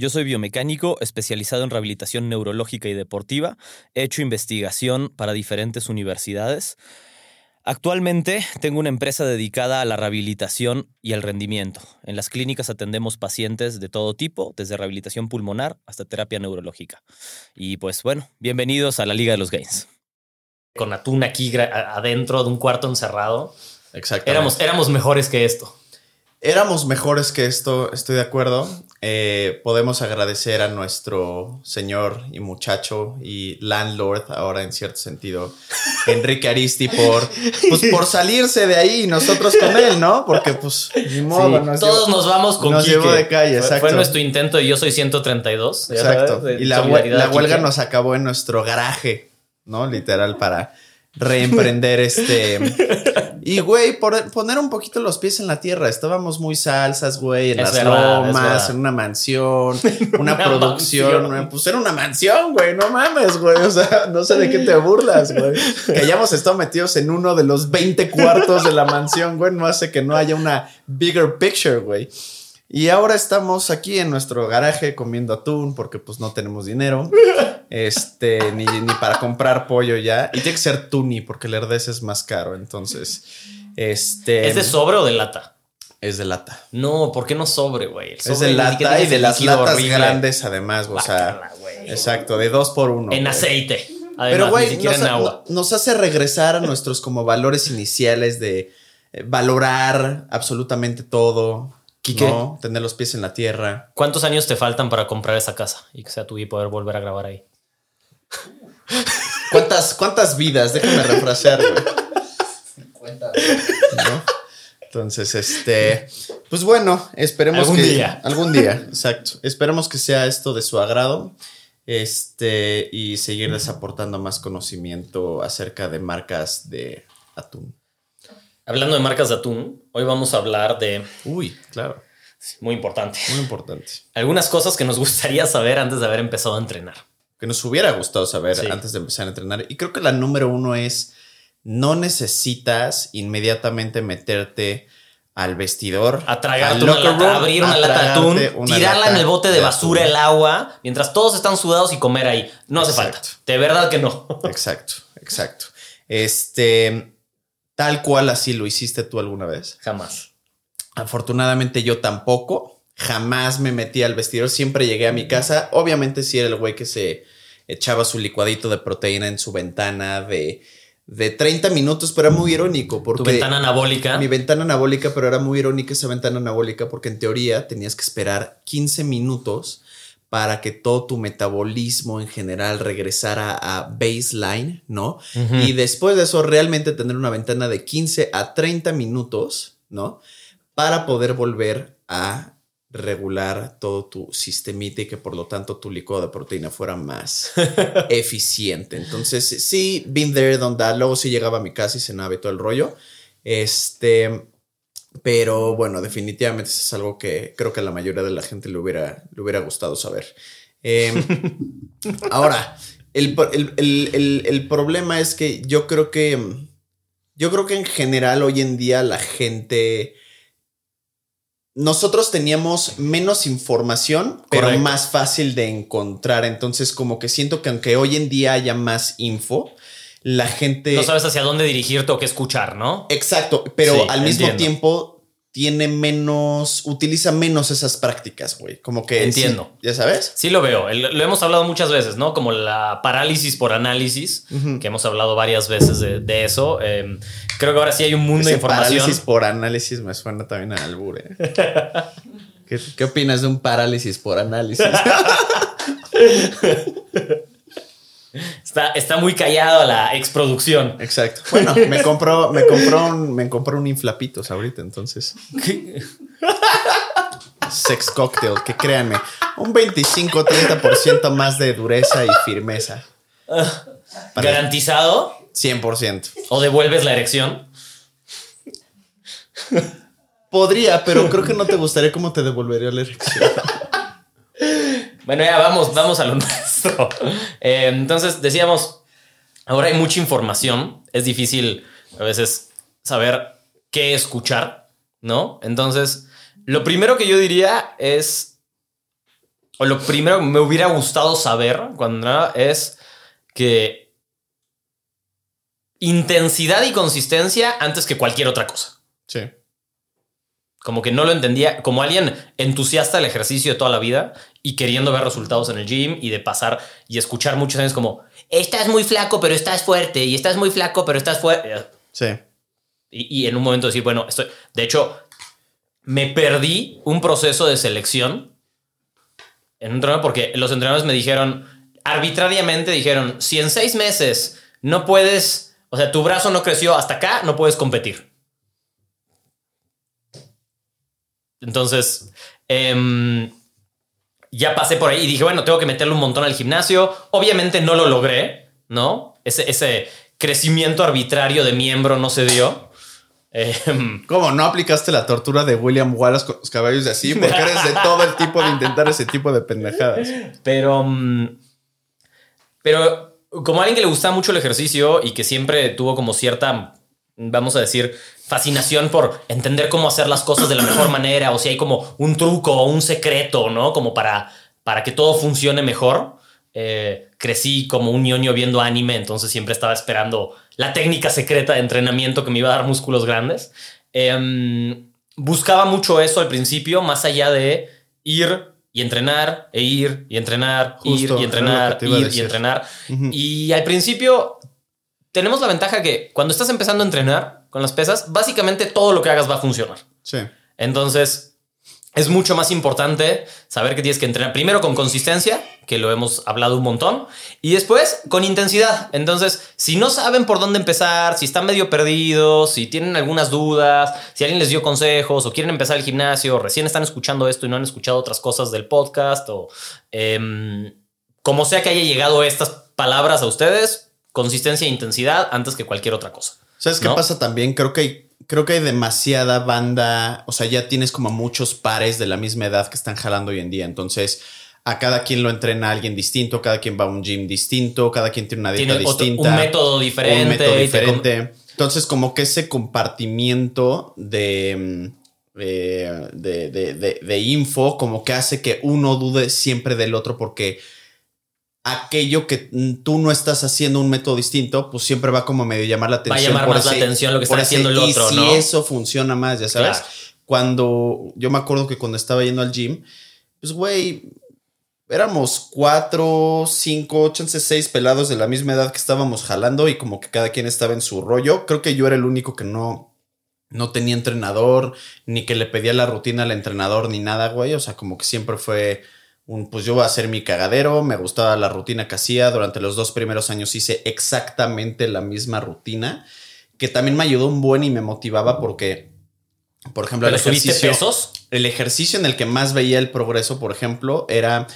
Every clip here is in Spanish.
Yo soy biomecánico especializado en rehabilitación neurológica y deportiva. He hecho investigación para diferentes universidades. Actualmente tengo una empresa dedicada a la rehabilitación y al rendimiento. En las clínicas atendemos pacientes de todo tipo, desde rehabilitación pulmonar hasta terapia neurológica. Y pues bueno, bienvenidos a la Liga de los Gains. Con atún aquí adentro de un cuarto encerrado. Exacto. Éramos, éramos mejores que esto. Éramos mejores que esto, estoy de acuerdo. Eh, podemos agradecer a nuestro señor y muchacho y landlord, ahora en cierto sentido, Enrique Aristi, por, pues, por salirse de ahí y nosotros con él, ¿no? Porque, pues, ni modo, todos nos vamos con nos llevó de calle, exacto. Fue, nuestro intento y yo soy 132. Exacto. y la, la huelga nos acabó en nuestro garaje, ¿no? Literal, para reemprender este y, güey, poner un poquito los pies en la tierra. Estábamos muy salsas, güey, en las lomas, en una mansión, una, producción. Pues era una mansión, güey, no mames, güey. O sea, no sé de qué te burlas, güey. Que hayamos estado metidos en uno de los 20 cuartos de la mansión, güey, no hace que no haya una bigger picture, güey. Y ahora estamos aquí en nuestro garaje comiendo atún porque pues no tenemos dinero. Este, ni, ni para comprar pollo ya. Y tiene que ser tuni porque el herdes es más caro. Entonces, este... ¿Es de sobre o de lata? Es de lata. No, ¿por qué no sobre, güey? Es de lata y de las latas grandes además, o sea... exacto, de dos por uno. En aceite. Pero, güey, nos, nos hace regresar a nuestros como valores iniciales de eh, valorar absolutamente todo no, tener los pies en la tierra. ¿Cuántos años te faltan para comprar esa casa y que sea tuya y poder volver a grabar ahí? ¿Cuántas, cuántas vidas? Déjame refrasear, Entonces, este, pues bueno, esperemos algún que día. algún día, exacto. Esperemos que sea esto de su agrado. Este, y seguirles aportando más conocimiento acerca de marcas de atún. Hablando de marcas de atún, hoy vamos a hablar de. Uy, claro. Muy importante. Muy importante. Algunas cosas que nos gustaría saber antes de haber empezado a entrenar. Que nos hubiera gustado saber antes de empezar a entrenar. Y creo que la número uno es: no necesitas inmediatamente meterte al vestidor, a tragar una lata, abrir una lata de atún, tirarla en el bote de, basura, el agua, mientras todos están sudados y comer ahí. No hace falta. De verdad que no. Exacto, exacto. Este, tal cual así lo hiciste tú alguna vez? Jamás. Afortunadamente yo tampoco. Jamás me metí al vestidor. Siempre llegué a mi casa. Obviamente sí era el güey que se echaba su licuadito de proteína en su ventana de, de 30 minutos, pero era muy irónico. Porque ¿Tu ventana anabólica? Mi ventana anabólica, pero era muy irónica esa ventana anabólica porque en teoría tenías que esperar 15 minutos para que todo tu metabolismo en general regresara a baseline, ¿no? Y después de eso, realmente tener una ventana de 15 a 30 minutos, ¿no? Para poder volver a regular todo tu sistemita y que por lo tanto tu licuado de proteína fuera más eficiente. Entonces, sí, been there, done that. Luego sí llegaba a mi casa y cenaba y todo el rollo. Este, pero bueno, definitivamente es algo que creo que a la mayoría de la gente le hubiera, le hubiera gustado saber. Em, ahora, el, el, problema es que yo creo que. Yo creo que en general hoy en día la gente. Nosotros teníamos menos información, pero más fácil de encontrar. Entonces, como que siento que aunque hoy en día haya más info, la gente... No sabes hacia dónde dirigirte o qué escuchar, ¿no? Exacto, pero al mismo tiempo tiene menos, utiliza menos esas prácticas, güey. Como que... Entiendo. ¿Ya sabes? Sí lo veo. Lo hemos hablado muchas veces, ¿no? Como la parálisis por análisis, que hemos hablado varias veces de, eso. Em, creo que ahora sí hay un mundo de información. Parálisis por análisis me suena también a albure. ¿Qué, ¿Qué opinas de un parálisis por análisis? Está, está muy callado la exproducción. Exacto. Bueno, me compró, me compró un, me compró un inflapitos ahorita, entonces. Sex cocktail, que créanme, un 25-30% más de dureza y firmeza. Para- ¿Garantizado? 100%. ¿O devuelves la erección? Podría, pero creo que no te gustaría cómo te devolvería la erección. Bueno, ya vamos, vamos a lo nuestro. Eh, entonces, decíamos, ahora hay mucha información. Es difícil a veces saber qué escuchar, ¿no? Entonces, lo primero que yo diría es, o lo primero que me hubiera gustado saber cuando nada es que intensidad y consistencia antes que cualquier otra cosa. Sí. Como que no lo entendía, como alguien entusiasta del ejercicio de toda la vida y queriendo ver resultados en el gym y de pasar y escuchar muchos años como, estás muy flaco pero estás fuerte y estás muy flaco pero estás fuerte. Sí. Y, y en un momento decir, bueno, estoy, de hecho, me perdí un proceso de selección en un entrenador porque los entrenadores me dijeron, arbitrariamente dijeron, si en seis meses no puedes, o sea, tu brazo no creció hasta acá, no puedes competir. Entonces, em, ya pasé por ahí y dije, bueno, tengo que meterle un montón al gimnasio. Obviamente no lo logré, ¿no? Ese, ese crecimiento arbitrario de miembro no se dio. Em, ¿Cómo no aplicaste la tortura de William Wallace con los caballos de así? Porque eres de todo el tipo de intentar ese tipo de pendejadas. Pero, mm, pero como alguien que le gustaba mucho el ejercicio y que siempre tuvo como cierta, vamos a decir, fascinación por entender cómo hacer las cosas de la mejor manera o si hay como un truco o un secreto, ¿no? Como para, para que todo funcione mejor. Eh, crecí como un ñoño viendo anime, entonces siempre estaba esperando la técnica secreta de entrenamiento que me iba a dar músculos grandes. Em, buscaba mucho eso al principio, más allá de ir y entrenar, e ir y entrenar, Justo, ir y entrenar, ir y entrenar. Y al principio tenemos la ventaja que cuando estás empezando a entrenar con las pesas, básicamente todo lo que hagas va a funcionar. Sí. Entonces, es mucho más importante saber que tienes que entrenar primero con consistencia, que lo hemos hablado un montón, y después con intensidad. Entonces, si no saben por dónde empezar, si están medio perdidos, si tienen algunas dudas, si alguien les dio consejos o quieren empezar el gimnasio, recién están escuchando esto y no han escuchado otras cosas del podcast o em, como sea que haya llegado estas palabras a ustedes, consistencia e intensidad antes que cualquier otra cosa. ¿Sabes qué pasa también? Creo que hay, creo que hay demasiada banda, o sea, ya tienes como muchos pares de la misma edad que están jalando hoy en día. Entonces, a cada quien lo entrena alguien distinto, cada quien va a un gym distinto, cada quien tiene una dieta Tiene otro- distinta. un método diferente. un método diferente. Entonces, como que ese compartimiento de, mm, eh, de, de- de- de info, como que hace que uno dude siempre del otro, porque aquello que tú no estás haciendo un método distinto, pues siempre va como medio llamar la Va a atención. llamar por más la atención lo que está ese, haciendo el otro, y si ¿no? eso funciona más, ya sabes. Claro. Cuando yo me acuerdo que cuando estaba yendo al gym, pues güey, éramos cuatro, cinco, chance seis pelados de la misma edad que estábamos jalando y como que cada quien estaba en su rollo. Creo que yo era el único que no, no tenía entrenador, ni que le pedía la rutina al entrenador, ni nada, güey. O sea, como que siempre fue un, pues yo voy a hacer mi cagadero, me gustaba la rutina que hacía. Durante los dos primeros años hice exactamente la misma rutina, que también me ayudó un buen y me motivaba porque, por ejemplo, el ¿Pero subiste ejercicio, pesos? el ejercicio en el que más veía el progreso, por ejemplo, era...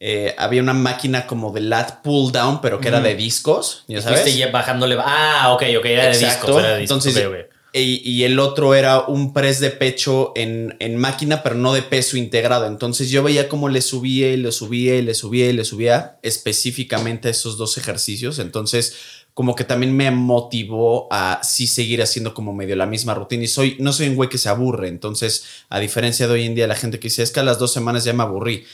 eh, había una máquina como de lat pull down, pero que era de discos, ya sabes. Fuiste ya bajándole. Ah, ok, ok, era de discos. Era de discos. Entonces. Y, el otro era un press de pecho en, en máquina, pero no de peso integrado. Entonces yo veía cómo le subía y le subía y le subía y le subía específicamente a esos dos ejercicios. Entonces como que también me motivó a sí seguir haciendo como medio la misma rutina. Y soy, no soy un güey que se aburre. Entonces, a diferencia de hoy en día, la gente que dice, es que a las dos semanas ya me aburrí.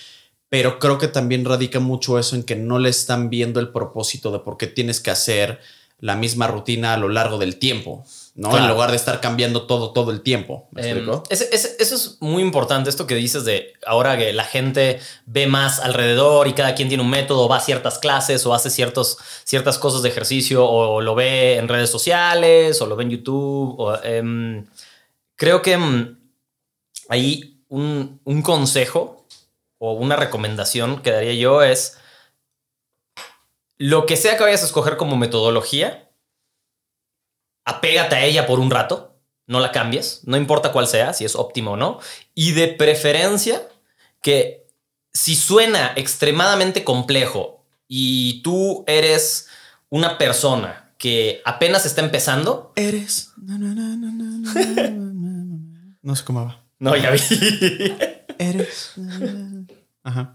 Pero creo que también radica mucho eso en que no le están viendo el propósito de por qué tienes que hacer la misma rutina a lo largo del tiempo, ¿no? Claro. En lugar de estar cambiando todo, todo el tiempo. ¿Me Em, explico? eso es muy importante, esto que dices de ahora que la gente ve más alrededor y cada quien tiene un método, va a ciertas clases o hace ciertos, ciertas cosas de ejercicio o lo ve en redes sociales o lo ve en YouTube. o, em, creo que em, ahí un, un consejo o una recomendación que daría yo es lo que sea que vayas a escoger como metodología, apégate a ella por un rato, no la cambies, no importa cuál sea, si es óptimo o no, y de preferencia que si suena extremadamente complejo y tú eres una persona que apenas está empezando, eres... No, sé cómo va. No, ya vi. eres... Ajá.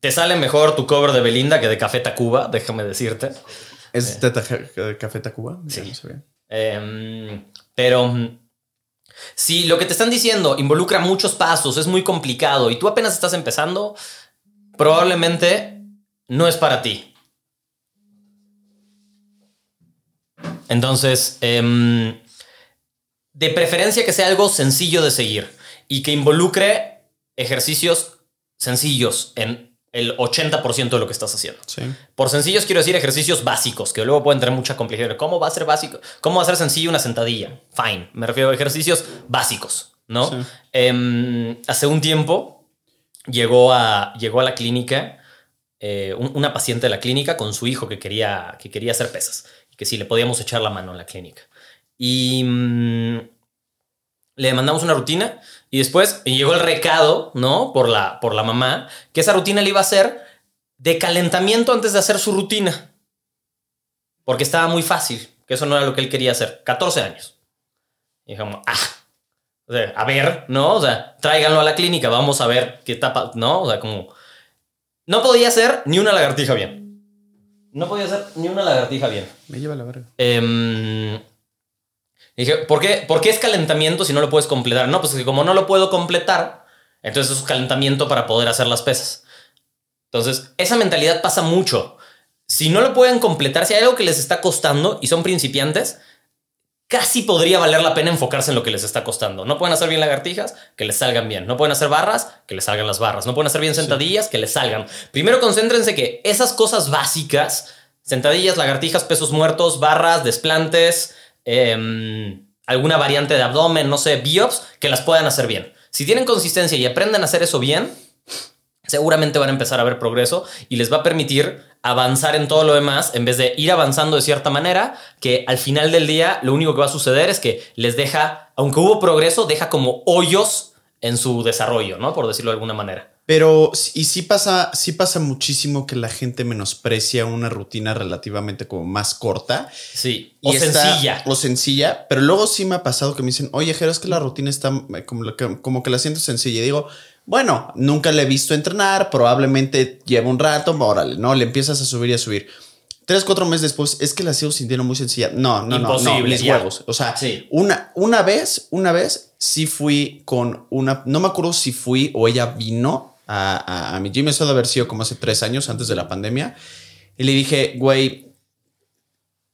te sale mejor tu cover de Belinda que de Café Tacuba, déjame decirte. ¿Es de de Café Tacuba? Sí. no. Em, pero mm, si lo que te están diciendo involucra muchos pasos, es muy complicado y tú apenas estás empezando, probablemente no es para ti. Entonces, em, de preferencia que sea algo sencillo de seguir y que involucre ejercicios sencillos en el 80% de lo que estás haciendo. Sí. Por sencillos quiero decir ejercicios básicos, que luego pueden tener mucha complejidad. ¿Cómo va a ser básico? ¿Cómo va a ser sencillo una sentadilla? Fine. Me refiero a ejercicios básicos, ¿no? Sí. Em, hace un tiempo llegó a, llegó a la clínica eh, un- una paciente de la clínica con su hijo que quería, que quería hacer pesas, que si le podíamos echar la mano en la clínica. Y mm, le mandamos una rutina y después llegó el recado, ¿no? Por la, por la mamá, que esa rutina le iba a hacer de calentamiento antes de hacer su rutina. Porque estaba muy fácil, que eso no era lo que él quería hacer. 14 años. Y dijimos, ah, o sea, a ver, ¿no? O sea, tráiganlo a la clínica, vamos a ver qué tapa, ¿no? O sea, como... No podía hacer ni una lagartija bien. No podía hacer ni una lagartija bien. Me lleva la verga. Em, dije, ¿por qué, ¿por qué es calentamiento si no lo puedes completar? No, pues que como no lo puedo completar, entonces es calentamiento para poder hacer las pesas. Entonces, esa mentalidad pasa mucho. Si no lo pueden completar, si hay algo que les está costando y son principiantes, casi podría valer la pena enfocarse en lo que les está costando. No pueden hacer bien lagartijas, que les salgan bien. No pueden hacer barras, que les salgan las barras. No pueden hacer bien sentadillas, que les salgan. Primero concéntrense que esas cosas básicas, sentadillas, lagartijas, pesos muertos, barras, desplantes, em, alguna variante de abdomen, no sé, biops, que las puedan hacer bien. Si tienen consistencia y aprenden a hacer eso bien, seguramente van a empezar a ver progreso y les va a permitir avanzar en todo lo demás en vez de ir avanzando de cierta manera que al final del día lo único que va a suceder es que les deja, aunque hubo progreso, deja como hoyos en su desarrollo, ¿no? Por decirlo de alguna manera. Pero, y sí pasa, sí pasa muchísimo que la gente menosprecia una rutina relativamente como más corta. Sí, y o está- sencilla. O sencilla, pero luego sí me ha pasado que me dicen, oye, Jero, es que la rutina está eh, como, que, como que la siento sencilla. Y digo, bueno, nunca le he visto entrenar, probablemente lleva un rato, órale, ¿no? Le empiezas a subir y a subir. Tres, cuatro meses después, es que la sigo sintiendo muy sencilla. No, no, no, no, Imposible, mis ya. huevos. O sea, Sí. una, una vez, una vez sí fui con una, no me acuerdo si fui o ella vino a, a, a mi gym, eso debe haber sido como hace tres años antes de la pandemia. Y le dije, güey,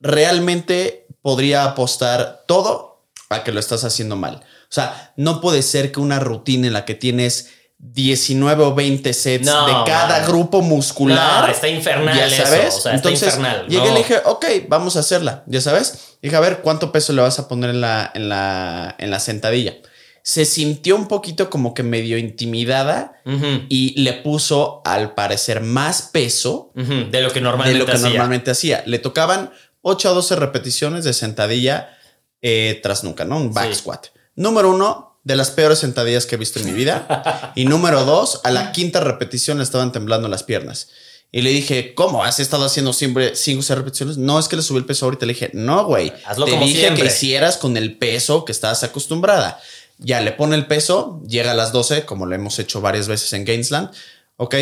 realmente podría apostar todo a que lo estás haciendo mal. O sea, no puede ser que una rutina en la que tienes 19 o 20 sets No, de cada man. grupo muscular. No, está infernal Ya eso, sabes. o sea, está Entonces infernal, llegué y le dije, ok, vamos a hacerla. Ya sabes. Dije, a ver, ¿cuánto peso le vas a poner en la, en la, en la sentadilla? Se sintió un poquito como que medio intimidada y le puso, al parecer, más peso de lo que de normalmente lo que hacía. normalmente hacía. Le tocaban 8 a 12 repeticiones de sentadilla eh, tras nunca, ¿no? Un back Sí. squat. Número uno, de las peores sentadillas que he visto en mi vida. y número dos, a la quinta repetición le estaban temblando las piernas. Y le dije, ¿cómo? ¿Has estado haciendo siempre 5 o 6 repeticiones? No, es que le subí el peso ahorita. Le dije, no, güey. Hazlo Te como dije siempre. que hicieras con el peso que estás acostumbrada. Ya le pone el peso, llega a las 12, como lo hemos hecho varias veces en Gainsland. Ok,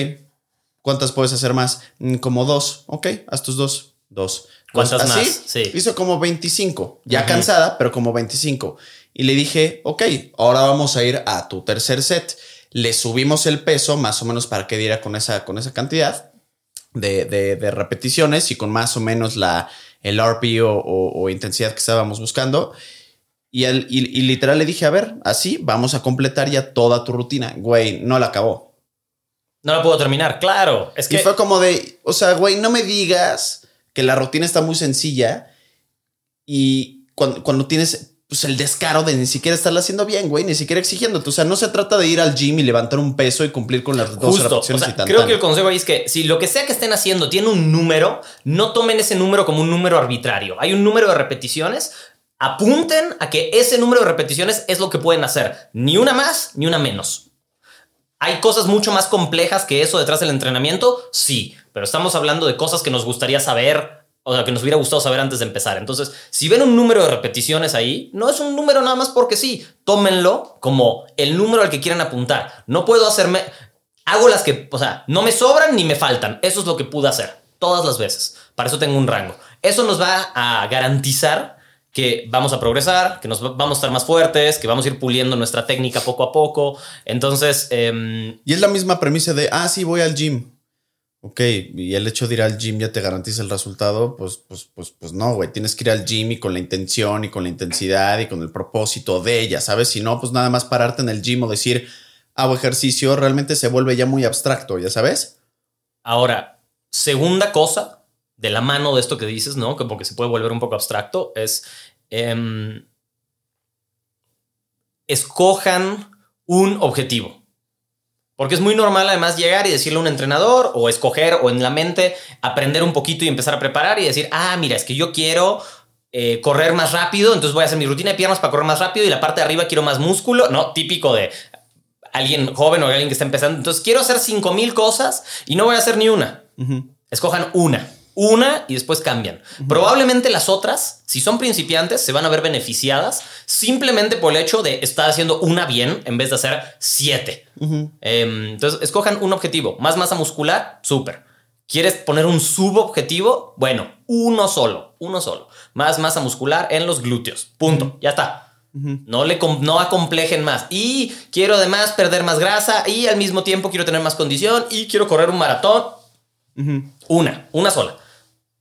¿cuántas puedes hacer más? "Mm, Como dos. Ok, haz tus dos. Dos. ¿Cuántas más? Sí. Hizo como 25. Ya cansada, pero como 25. Y le dije, ok, ahora vamos a ir a tu tercer set. Le subimos el peso más o menos para que diera con esa, con esa cantidad de, de- de repeticiones y con más o menos la, el RP o, o- o intensidad que estábamos buscando. Y, al- y- y literal le dije, a ver, así vamos a completar ya toda tu rutina. Güey, no la acabó. No la puedo terminar, claro. Es Y que fue como de, o sea, güey, no me digas que la rutina está muy sencilla y cuando, cuando tienes pues, el descaro de ni siquiera estarla haciendo bien, güey, ni siquiera exigiéndote. O sea, no se trata de ir al gym y levantar un peso y cumplir con las dos Justo. O repeticiones sea, y creo que el consejo ahí es que si lo que sea que estén haciendo tiene un número, no tomen ese número como un número arbitrario. Hay un número de repeticiones. Apunten a que ese número de repeticiones es lo que pueden hacer. Ni una más, ni una menos. ¿Hay cosas mucho más complejas que eso detrás del entrenamiento? Sí, pero estamos hablando de cosas que nos gustaría saber, o sea, que nos hubiera gustado saber antes de empezar. Entonces, si ven un número de repeticiones ahí, no es un número nada más porque sí, tómenlo como el número al que quieran apuntar. No puedo hacerme, hago las que, o sea, no me sobran ni me faltan. Eso es lo que pude hacer todas las veces. Para eso tengo un rango. Eso nos va a garantizar que vamos a progresar, que nos vamos a estar más fuertes, que vamos a ir puliendo nuestra técnica poco a poco. Entonces... Em, y es la misma premisa de, ah, sí, voy al gym. Ok, y el hecho de ir al gym ya te garantiza el resultado, pues, pues, pues, pues no, güey. Tienes que ir al gym y con la intención y con la intensidad y con el propósito de ella, ¿sabes? Si no, pues nada más pararte en el gym o decir, hago ejercicio, realmente se vuelve ya muy abstracto, ¿ya sabes? Ahora, segunda cosa, de la mano de esto que dices, ¿no? Que se puede volver un poco abstracto, es em, escojan un objetivo. Porque es muy normal además llegar y decirle a un entrenador o escoger o en la mente aprender un poquito y empezar a preparar y decir, ah, mira, es que yo quiero eh, correr más rápido, entonces voy a hacer mi rutina de piernas para correr más rápido y la parte de arriba quiero más músculo, ¿no? Típico de alguien joven o alguien que está empezando. Entonces quiero hacer 5000 cosas y no voy a hacer ni una. Escojan una una y después cambian. Probablemente las otras, si son principiantes, se van a ver beneficiadas simplemente por el hecho de estar haciendo una bien en vez de hacer siete. Em, entonces, escojan un objetivo. Más masa muscular, súper. ¿Quieres poner un subobjetivo? Bueno, uno solo, uno solo. Más masa muscular en los glúteos. Punto. Ya está. No le no acomplejen más. Y quiero además perder más grasa y al mismo tiempo quiero tener más condición y quiero correr un maratón. Una, una sola.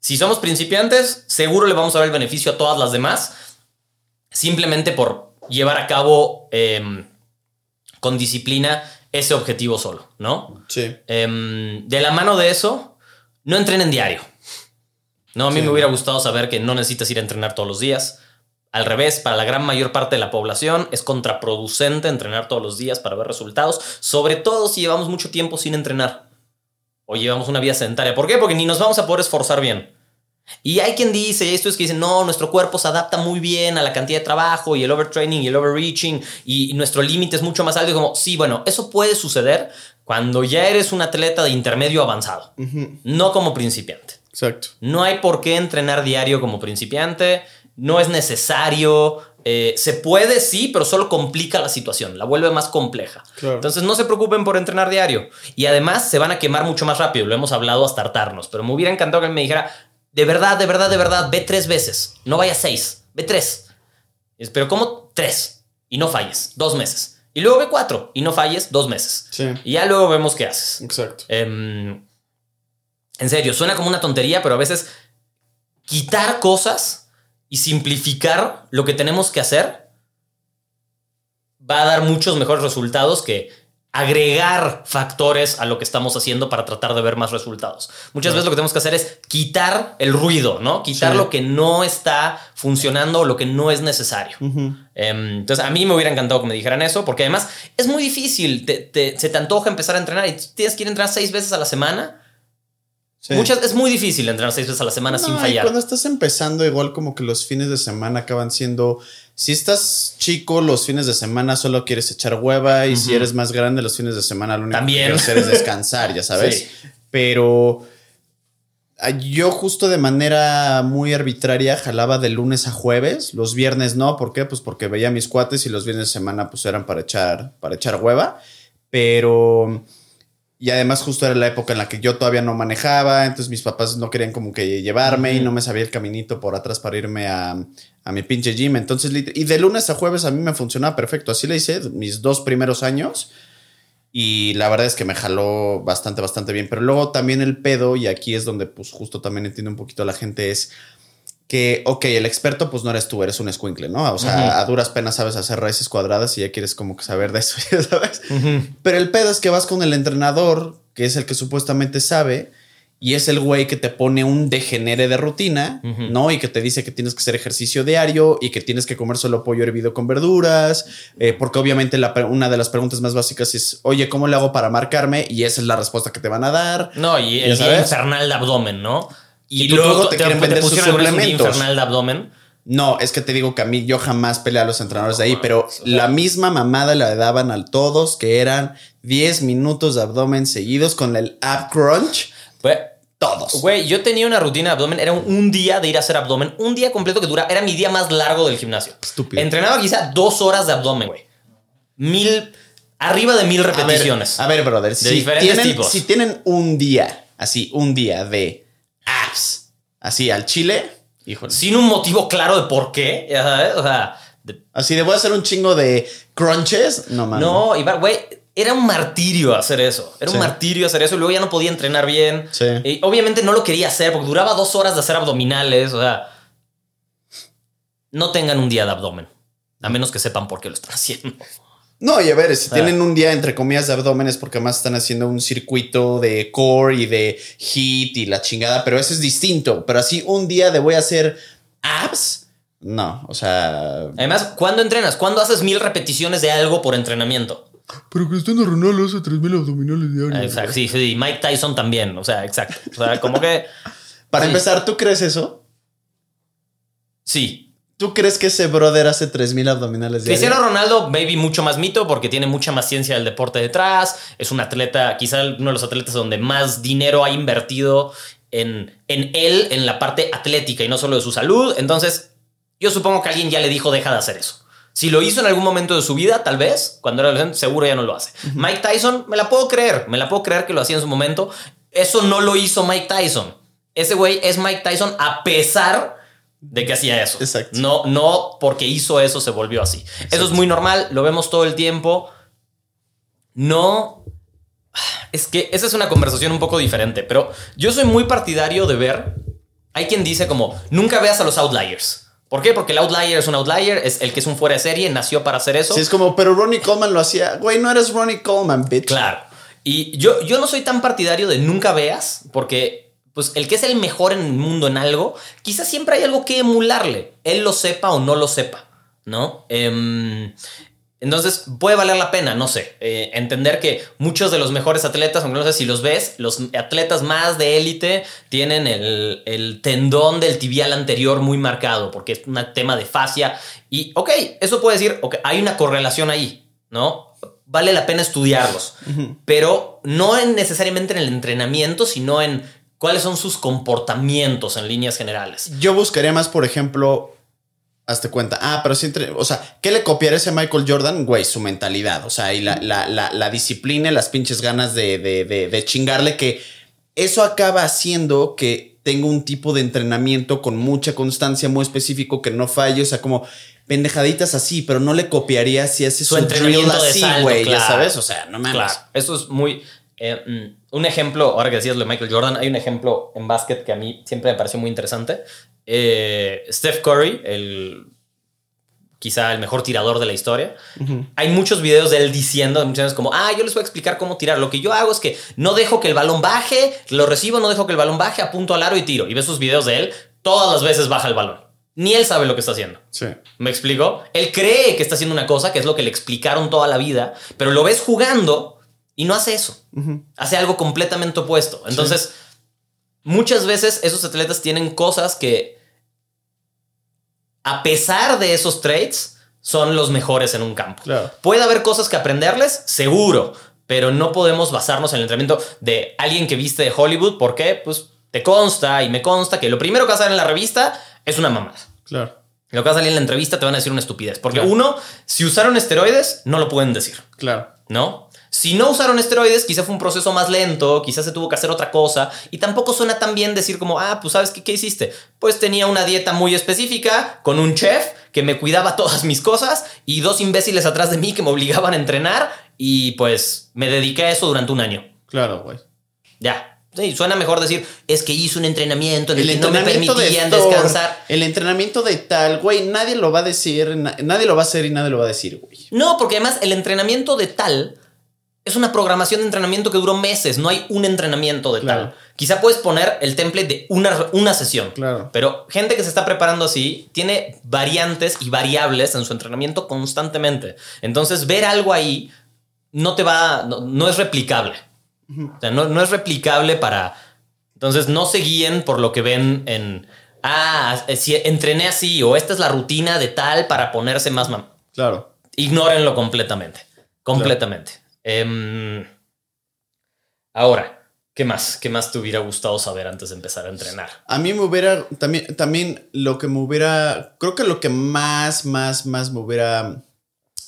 Si somos principiantes, seguro le vamos a dar el beneficio a todas las demás, simplemente por llevar a cabo em, con disciplina ese objetivo solo, ¿no? Sí. Em, de la mano de eso, no entrenen diario. No, a mí me hubiera gustado saber que no necesitas ir a entrenar todos los días. Al revés, para la gran mayor parte de la población es contraproducente entrenar todos los días para ver resultados, sobre todo si llevamos mucho tiempo sin entrenar o llevamos una vida sedentaria. ¿Por qué? Porque ni nos vamos a poder esforzar bien. Y hay quien dice, esto es que dicen, no, nuestro cuerpo se adapta muy bien a la cantidad de trabajo y el overtraining y el overreaching y nuestro límite es mucho más alto. Y como, sí, bueno, eso puede suceder cuando ya eres un atleta de intermedio avanzado, no como principiante. Exacto. No hay por qué entrenar diario como principiante, no es necesario. Eh, se puede, sí, pero solo complica la situación, la vuelve más compleja. Entonces no se preocupen por entrenar diario. Y además se van a quemar mucho más rápido, lo hemos hablado hasta hartarnos, pero me hubiera encantado que me dijera, de verdad, de verdad, de verdad, ve tres veces. No vaya seis, ve tres. Pero ¿cómo? Tres. Y no falles. Dos meses. Y luego ve cuatro. Y no falles. Dos meses. Sí. Y ya luego vemos qué haces. Exacto. Em, en serio, suena como una tontería, pero a veces quitar cosas y simplificar lo que tenemos que hacer va a dar muchos mejores resultados que agregar factores a lo que estamos haciendo para tratar de ver más resultados. Muchas veces lo que tenemos que hacer es quitar el ruido, ¿no? Quitar lo que no está funcionando o lo que no es necesario. Em, entonces, a mí me hubiera encantado que me dijeran eso, porque además es muy difícil. se te antoja empezar a entrenar y tienes que ir a entrenar seis veces a la semana. Muchas, es muy difícil entrenar seis veces a la semana sin fallar. cuando estás empezando, igual como que los fines de semana acaban siendo si estás chico, los fines de semana solo quieres echar hueva y si eres más grande, los fines de semana lo único que quieres hacer es descansar, ya sabes. Pero ah, yo justo de manera muy arbitraria jalaba de lunes a jueves, los viernes no, ¿por qué? Pues porque veía mis cuates y los viernes de semana pues eran para echar, para echar hueva, pero y además justo era la época en la que yo todavía no manejaba, entonces mis papás no querían como que llevarme y no me sabía el caminito por atrás para irme a, a mi pinche gym. Entonces, y de lunes a jueves a mí me funcionaba perfecto. Así le hice mis dos primeros años. Y la verdad es que me jaló bastante, bastante bien. Pero luego también el pedo, y aquí es donde pues justo también entiendo un poquito la gente, es que, ok, el experto pues no eres tú, eres un squinkle, ¿no? O sea, a duras penas sabes hacer raíces cuadradas y ya quieres como que saber de eso, ¿sabes? Pero el pedo es que vas con el entrenador, que es el que supuestamente sabe, y es el güey que te pone un degenere de rutina, ¿no? Y que te dice que tienes que hacer ejercicio diario y que tienes que comer solo pollo hervido con verduras, eh, porque obviamente la, una de las preguntas más básicas es, oye, ¿cómo le hago para marcarme? Y esa es la respuesta que te van a dar. No, y el infernal de abdomen, ¿no? Y, luego te, quieren vender su suplemento infernal de abdomen. No, es que te digo que a mí yo jamás peleé a los entrenadores de ahí, No, pero la misma mamada la daban a todos, que eran 10 minutos de abdomen seguidos con el ab crunch. Güey, Todos. Güey, yo tenía una rutina de abdomen, era un, un día de ir a hacer abdomen, un día completo que dura, era mi día más largo del gimnasio. Estúpido. Entrenaba quizá dos horas de abdomen, güey. Mil, arriba de mil A ver, repeticiones. A ver, brother, si, diferentes tienen, tipos. si tienen un día, así, un día de así al chile, híjole. Sin un motivo claro de por qué, ya sabes, o sea, de- Así de voy a hacer un chingo de crunches. No mames. no, Ibar, güey, era un martirio hacer eso. Era Sí. un martirio hacer eso y luego ya no podía entrenar bien. Sí. Y obviamente no lo quería hacer porque duraba dos horas de hacer abdominales, o sea, no tengan un día de abdomen, a menos que sepan por qué lo están haciendo. No, y a ver, si Ah. tienen un día entre comillas de abdómenes porque más están haciendo un circuito de core y de hit y la chingada, pero eso es distinto. Pero así un día de voy a hacer abs, no, o sea... Además, ¿cuándo entrenas? ¿Cuándo haces mil repeticiones de algo por entrenamiento? Pero Cristiano Ronaldo hace 3000 abdominales diarios. Exacto, sí, sí, Mike Tyson también, o sea, exacto. O sea, como que Para Sí. empezar, ¿tú crees eso? sí. ¿Tú crees que ese brother hace 3000 abdominales diarios? Cristiano Ronaldo, maybe mucho más mito porque tiene mucha más ciencia del deporte detrás. Es un atleta, quizá uno de los atletas donde más dinero ha invertido en, en él, en la parte atlética y no solo de su salud. Entonces, yo supongo que alguien ya le dijo, deja de hacer eso. Si lo hizo en algún momento de su vida, tal vez, cuando era adolescente, seguro ya no lo hace. Mike Tyson, me la puedo creer, me la puedo creer que lo hacía en su momento. Eso no lo hizo Mike Tyson. Ese güey es Mike Tyson a pesar de que hacía eso. Exacto. No, no porque hizo eso se volvió así. Eso es muy normal, lo vemos todo el tiempo. No. Es que esa es una conversación un poco diferente, pero yo soy muy partidario de ver. Hay quien dice como, nunca veas a los outliers. ¿Por qué? Porque el outlier es un outlier, es el que es un fuera de serie, nació para hacer eso. Sí, es como, pero Ronnie Coleman lo hacía. Güey, no eres Ronnie Coleman, bitch. Claro. Y yo, yo no soy tan partidario de nunca veas, porque pues el que es el mejor en el mundo en algo, quizás siempre hay algo que emularle, él lo sepa o no lo sepa, ¿no? Em, entonces puede valer la pena, no sé, eh, entender que muchos de los mejores atletas, aunque no sé si los ves, los atletas más de élite tienen el, el tendón del tibial anterior muy marcado, porque es un tema de fascia. Y, ok, eso puede decir, ok, hay una correlación ahí, ¿no? Vale la pena estudiarlos, pero no en necesariamente en el entrenamiento, sino en cuáles son sus comportamientos en líneas generales. Yo buscaría más, por ejemplo, hazte cuenta. Ah, pero sí, entre- o sea, ¿qué le copiaría ese Michael Jordan? Güey, su mentalidad. O sea, y la, la, la, la disciplina y las pinches ganas de, de, de, de chingarle, que eso acaba haciendo que tenga un tipo de entrenamiento con mucha constancia, muy específico, que no falle. O sea, como pendejaditas así, pero no le copiaría si hace Su su, entrenamiento drill así, güey. claro. Ya sabes, o sea, no mames. Claro, eso es muy... eh, mm, un ejemplo, ahora que decías lo de Michael Jordan, hay un ejemplo en básquet que a mí siempre me pareció muy interesante. Eh, Steph Curry, el quizá el mejor tirador de la historia. Hay muchos videos de él diciendo, muchas veces como, ah, yo les voy a explicar cómo tirar. Lo que yo hago es que no dejo que el balón baje, lo recibo, no dejo que el balón baje, apunto al aro y tiro. Y ves sus videos de él, todas las veces baja el balón. Ni él sabe lo que está haciendo. Sí. ¿Me explico? Él cree que está haciendo una cosa, que es lo que le explicaron toda la vida, pero lo ves jugando y no hace eso. Hace algo completamente opuesto. Entonces, muchas veces esos atletas tienen cosas que, a pesar de esos traits, son los mejores en un campo. Claro. ¿Puede haber cosas que aprenderles? Seguro, pero no podemos basarnos en el entrenamiento de alguien que viste de Hollywood. ¿Por qué? Pues te consta y me consta que lo primero que vas a ver en la revista es una mamada. Claro. Lo que va a salir en la entrevista te van a decir una estupidez. Porque Claro. uno, si usaron esteroides, no lo pueden decir, Claro. ¿no? Si no usaron esteroides, quizá fue un proceso más lento, quizás se tuvo que hacer otra cosa. Y tampoco suena tan bien decir como, ah, pues sabes qué, qué hiciste. Pues tenía una dieta muy específica con un chef que me cuidaba todas mis cosas y dos imbéciles atrás de mí que me obligaban a entrenar. Y pues me dediqué a eso durante un año. Claro, güey. Ya. Sí, suena mejor decir, es que hice un entrenamiento en el, El que no me de permitían Thor, descansar. El entrenamiento de tal, güey, nadie lo va a decir, na- nadie lo va a hacer y nadie lo va a decir, güey. No, porque además el entrenamiento de tal es una programación de entrenamiento que duró meses, no hay un entrenamiento de Claro. tal. Quizá puedes poner el template de una, una sesión. Claro. Pero gente que se está preparando así tiene variantes y variables en su entrenamiento constantemente. Entonces, ver algo ahí no te va, no, no es replicable. O sea, no, no es replicable para... Entonces, no se guíen por lo que ven en ah, si entrené así o esta es la rutina de tal para ponerse más mam. Claro. Ignórenlo completamente. Completamente. Em, ahora, ¿qué más? ¿Qué más te hubiera gustado saber antes de empezar a entrenar? A mí me hubiera, también, también lo que me hubiera, creo que lo que más, más, más me hubiera,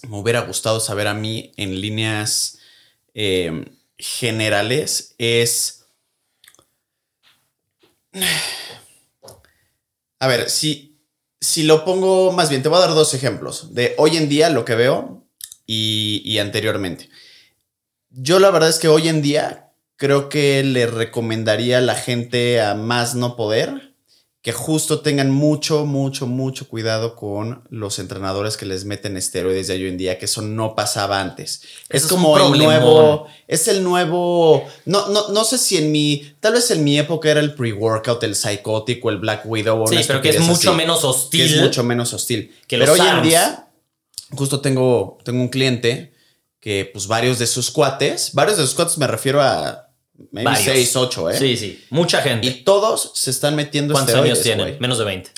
me hubiera gustado saber a mí en líneas em, generales es... A ver, si, si lo pongo más bien, te voy a dar dos ejemplos de hoy en día lo que veo y, y anteriormente. Yo la verdad es que hoy en día creo que le recomendaría a la gente a más no poder que justo tengan mucho, mucho, mucho cuidado con los entrenadores que les meten esteroides de hoy en día, que eso no pasaba antes. Es Eso es como el nuevo, es el nuevo, no, no, no sé si en mi, tal vez en mi época era el pre-workout, el psicótico, el Black Widow. o Sí, pero que es mucho así, menos que hostil. es mucho menos hostil. que pero los hoy en día, justo tengo, tengo un cliente que pues varios de sus cuates, varios de sus cuates me refiero a maybe Varios. 6, 8, ¿eh? Sí, sí. Mucha gente. Y todos se están metiendo ¿Cuántos años tienen? güey. Menos de 20.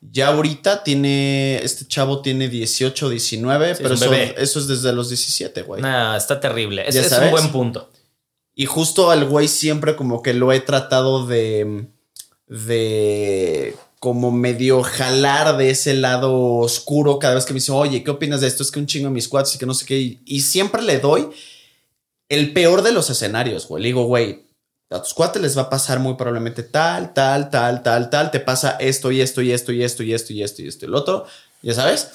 Ya ahorita tiene, este chavo tiene 18, 19, Sí, pero es eso, eso es desde los 17, güey. Nah, está terrible. Ese es un buen punto. Y justo al güey siempre como que lo he tratado de, de como medio jalar de ese lado oscuro cada vez que me dice, oye, ¿qué opinas de esto? Es que un chingo de mis cuates y que no sé qué. Y, y siempre le doy el peor de los escenarios, güey. Le digo, güey, a tus cuates les va a pasar muy probablemente tal, tal, tal, tal, tal. Te pasa esto y esto y esto y esto y esto y esto y esto y el otro. Ya sabes.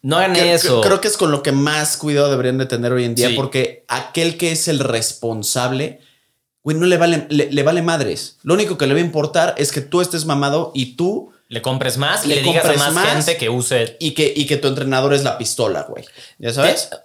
No hagan Que- eso. Creo que es con lo que más cuidado deberían de tener hoy en día, Sí. porque aquel que es el responsable, güey, no le vale, le, le vale madres. Lo único que le va a importar es que tú estés mamado y tú, le compres más y Le le, digas a más, más. gente que use. y que, y que tu entrenador es la pistola, güey. ¿Ya sabes? Ti-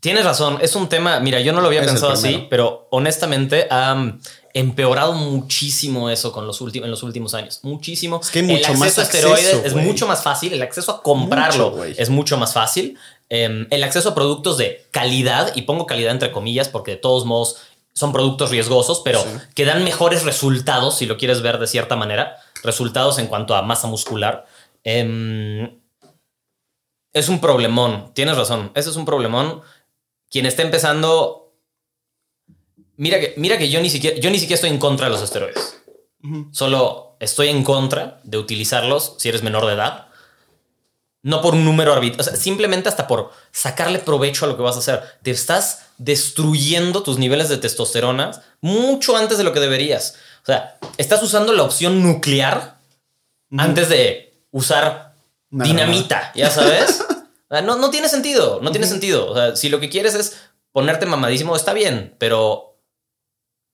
Tienes razón. Es un tema. Mira, yo no lo había Es pensado así, pero honestamente ha empeorado muchísimo eso con los últimos, en los últimos años. Muchísimo. Es que hay mucho el más acceso a esteroides acceso, es mucho más fácil. El acceso a comprarlo Mucho, es mucho más fácil. Em, el acceso a productos de calidad, y pongo calidad entre comillas porque de todos modos son productos riesgosos, pero Sí. que dan mejores resultados, si lo quieres ver de cierta manera, resultados en cuanto a masa muscular. Em, es un problemón, tienes razón, ese es un problemón. Quien está empezando, mira que, mira que yo, ni siquiera, yo ni siquiera estoy en contra de los esteroides. Solo estoy en contra de utilizarlos si eres menor de edad. No por un número arbitral, o sea, simplemente hasta por sacarle provecho a lo que vas a hacer. Te estás destruyendo tus niveles de testosterona mucho antes de lo que deberías. O sea, estás usando la opción nuclear antes de usar dinamita, ya sabes. No, no tiene sentido, no tiene sentido. O sea, si lo que quieres es ponerte mamadísimo, está bien, pero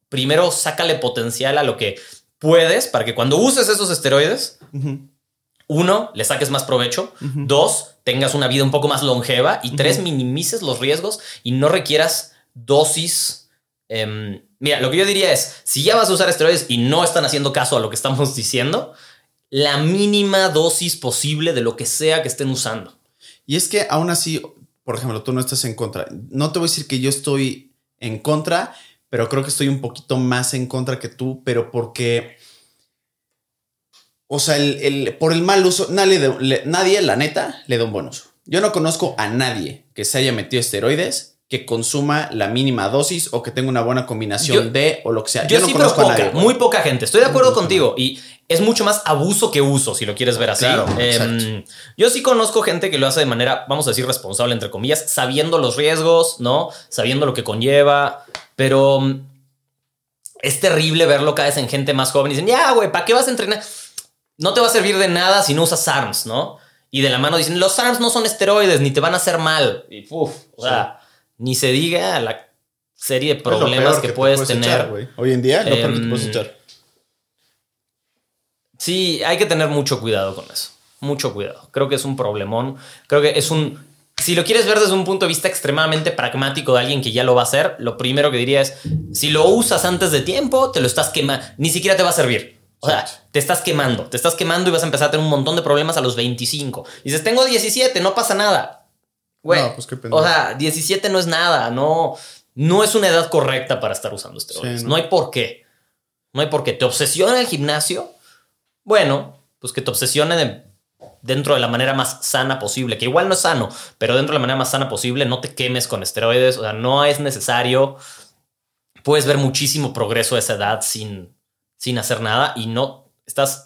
primero sácale potencial a lo que puedes para que cuando uses esos esteroides. Uno, le saques más provecho, dos, tengas una vida un poco más longeva y tres, minimices los riesgos y no requieras dosis. em, mira, lo que yo diría es, si ya vas a usar esteroides y no están haciendo caso a lo que estamos diciendo, la mínima dosis posible de lo que sea que estén usando. Y es que aún así, por ejemplo, tú no estás en contra. No te voy a decir que yo estoy en contra, pero creo que estoy un poquito más en contra que tú, pero porque... O sea, el, el- por el mal uso, nadie, le- nadie, la neta, le da un buen uso. Yo no conozco a nadie que se haya metido esteroides que consuma la mínima dosis o que tenga una buena combinación Yo- de o lo que sea. Yo, no sí, pero conozco a nadie. muy poca gente. Estoy de acuerdo contigo y es mucho más abuso que uso, si lo quieres ver así. Claro, Em, yo sí conozco gente que lo hace de manera, vamos a decir, responsable, entre comillas, sabiendo los riesgos, ¿no? Sabiendo lo que conlleva, pero mm, es terrible verlo cada vez en gente más joven y dicen, ya, güey, ¿para qué vas a entrenar? No te va a servir de nada si no usas SARMs, ¿no? Y de la mano dicen, los SARMs no son esteroides, ni te van a hacer mal. Y, uf, o sea, ni se diga la serie de problemas que, te puedes tener. Hoy en día, lo peor que te Em, puedes echar. Sí, hay que tener mucho cuidado con eso. Mucho cuidado. Creo que es un problemón. Creo que es un. Si lo quieres ver desde un punto de vista extremadamente pragmático de alguien que ya lo va a hacer, lo primero que diría es: si lo usas antes de tiempo, te lo estás quemando. Ni siquiera te va a servir. O sea, te estás quemando. Te estás quemando y vas a empezar a tener un montón de problemas a los 25. dices: Tengo 17, no pasa nada. Güey. No, pues qué o sea, 17 no es nada. No, no es una edad correcta para estar usando esteroides. Sí, no. no. hay por qué. No hay por qué. ¿Te obsesiona el gimnasio? Bueno, pues que te obsesione de- dentro de la manera más sana posible, que igual no es sano, pero dentro de la manera más sana posible, no te quemes con esteroides, o sea, no es necesario. Puedes ver muchísimo progreso a esa edad sin, sin hacer nada y no estás...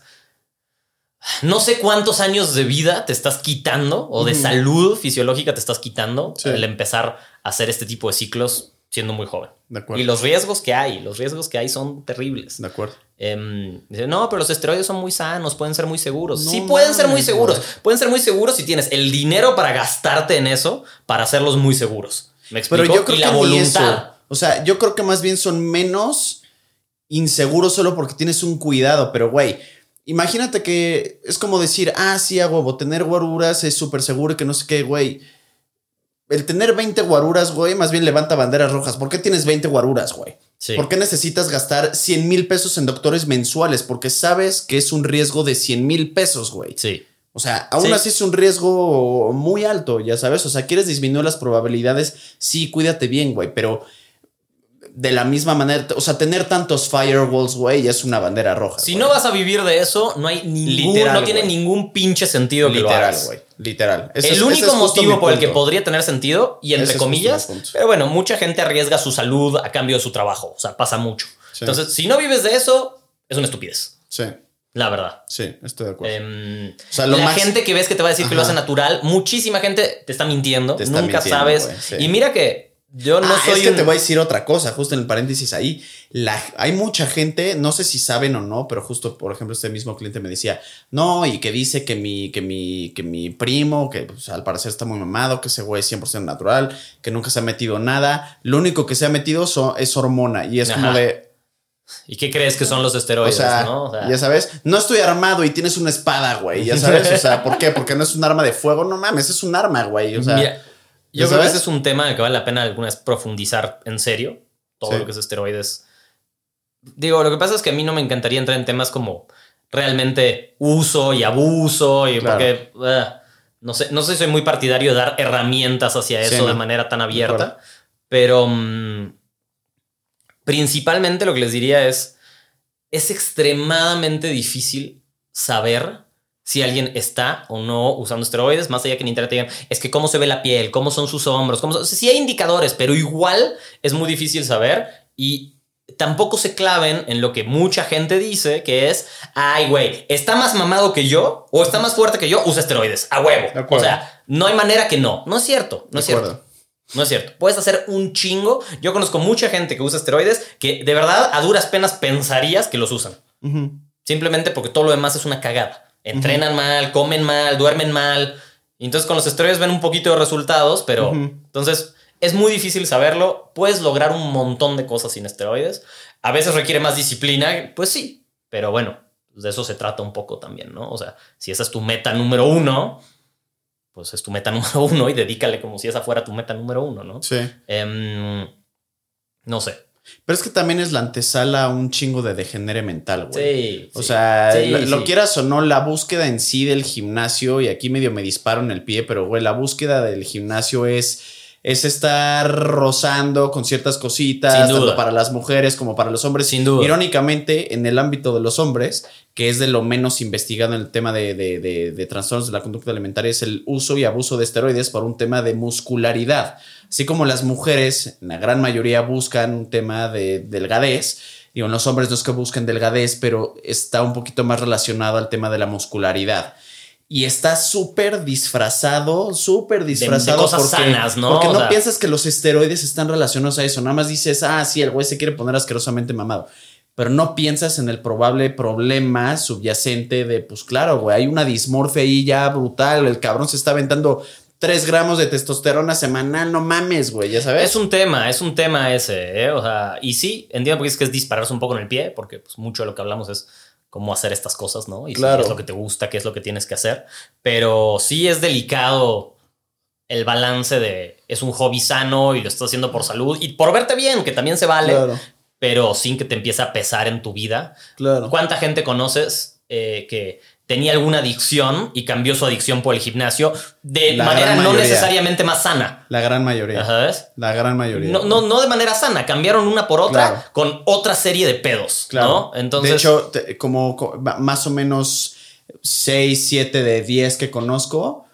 No sé cuántos años de vida te estás quitando o de salud fisiológica te estás quitando Sí. al empezar a hacer este tipo de ciclos siendo muy joven. De acuerdo. Y los riesgos que hay, los riesgos que hay son terribles. De acuerdo. Em, dice, no, pero los esteroides son muy sanos, pueden ser muy seguros. No sí, pueden ser muy seguros. Pueden ser muy seguros si tienes el dinero para gastarte en eso, para hacerlos muy seguros. ¿Me explico? Pero yo creo y la que voluntad. eso. O sea, yo creo que más bien son menos inseguros solo porque tienes un cuidado. Pero, güey, imagínate que es como decir, ah, sí, a huevo, tener guaruras es súper seguro y que no sé qué, güey. El tener 20 guaruras, güey, más bien levanta banderas rojas. ¿Por qué tienes 20 guaruras, güey? Sí. ¿Por qué necesitas gastar 100 mil pesos en doctores mensuales? Porque sabes que es un riesgo de 100 mil pesos, güey. Sí. O sea, aún Sí. así es un riesgo muy alto, ya sabes. O sea, quieres disminuir las probabilidades. Sí, cuídate bien, güey, pero de la misma manera, o sea, tener tantos firewalls, güey, ya es una bandera roja. Si no vas a vivir de eso, no hay ningún, Literal, no tiene ningún pinche sentido que literal, güey, literal. Ese el es- único motivo por el que podría tener sentido, y entre Ese comillas, pero bueno, mucha gente arriesga su salud a cambio de su trabajo. O sea, pasa mucho. Sí. Entonces, si no vives de eso, es una estupidez. Sí, La verdad. sí, estoy de acuerdo. Em, sea, lo la más- gente que ves que te va a decir que lo hace natural, muchísima gente te está mintiendo. Te está nunca mintiendo, sabes. sí. Y mira que yo no ah, soy es que un- te voy a decir otra cosa, justo en el paréntesis ahí. La, hay mucha gente, no sé si saben o no, pero justo, por ejemplo, este mismo cliente me decía, no, y que dice que mi, que mi, que mi primo, que pues, al parecer está muy mamado, que ese güey es 100% natural, que nunca se ha metido nada. Lo único que se ha metido so- es hormona. Y es como de, ¿Y qué crees que son los o esteroides? sea, ¿no? O sea, ya sabes, no estoy armado y tienes una espada, güey, ya sabes. O sea, ¿por qué? Porque no es un arma de fuego. No mames, es un arma, güey. O sea, mira, ¿ya yo creo que ese es un tema que vale la pena alguna vez profundizar en serio. Todo Sí. lo que es esteroides. Digo, lo que pasa es que a mí no me encantaría entrar en temas como realmente uso y abuso y Claro. porque ah, no sé, no sé si soy muy partidario de dar herramientas hacia Sí, eso de no. manera tan abierta, pero mm, principalmente lo que les diría es es extremadamente difícil saber si alguien está o no usando esteroides, más allá que en internet te digan, es que cómo se ve la piel, cómo son sus hombros, cómo son... sí hay indicadores, pero igual es muy difícil saber y tampoco se claven en lo que mucha gente dice, que es, ay, güey, está más mamado que yo o está más fuerte que yo, usa esteroides, a huevo. O sea, no hay manera que no. No es cierto, no de es cierto. No es cierto. Puedes hacer un chingo. Yo conozco mucha gente que usa esteroides que de verdad a duras penas pensarías que los usan. Simplemente porque todo lo demás es una cagada. Entrenan mal, comen mal, duermen mal. Y entonces con los esteroides ven un poquito de resultados, pero entonces es muy difícil saberlo. Puedes lograr un montón de cosas sin esteroides. A veces requiere más disciplina, pues sí. Pero bueno, de eso se trata un poco también, ¿no? O sea, si esa es tu meta número uno, pues es tu meta número uno y dedícale como si esa fuera tu meta número uno, ¿no? Sí. Em, no sé. Pero es que también es la antesala a un chingo de degenere mental, güey. Sí. O sí. sea, Sí, lo, lo sí. quieras o no, la búsqueda en sí del gimnasio, y aquí medio me disparo en el pie, pero güey, la búsqueda del gimnasio es, es estar rozando con ciertas cositas, Sin tanto para las mujeres como para los hombres. Sin duda. Irónicamente, en el ámbito de los hombres, que es de lo menos investigado en el tema de, de- de- de trastornos de la conducta alimentaria, es el uso y abuso de esteroides por un tema de muscularidad. Así como las mujeres, en la gran mayoría, buscan un tema de delgadez. Digo, en los hombres no es que busquen delgadez, pero está un poquito más relacionado al tema de la muscularidad. Y está súper disfrazado, súper disfrazado. cosas porque, sanas, ¿no? Porque O no sea- piensas que los esteroides están relacionados a eso. Nada más dices, ah, sí, el güey se quiere poner asquerosamente mamado. Pero no piensas en el probable problema subyacente de, pues claro, güey, hay una dismorfia ahí ya brutal. El cabrón se está aventando 3 gramos de testosterona semanal. No mames, güey, ya sabes. Es un tema, es un tema ese, ¿eh? O sea, y sí, entiendo porque es que es dispararse un poco en el pie, porque pues, mucho de lo que hablamos es cómo hacer estas cosas, ¿no? Y si qué es lo que te gusta, qué es lo que tienes que hacer. Pero sí es delicado el balance de es un hobby sano y lo estás haciendo por salud y por verte bien, que también se vale, Claro, pero sin que te empiece a pesar en tu vida. claro. ¿Cuánta gente conoces eh, que tenía alguna adicción y cambió su adicción por el gimnasio de La manera no necesariamente más sana? La gran mayoría. ¿Sabes? La gran mayoría. No, no, no de manera sana, cambiaron una por otra Claro. con otra serie de pedos, Claro. ¿no? Entonces, de hecho, como más o menos 6, 7 de 10 que conozco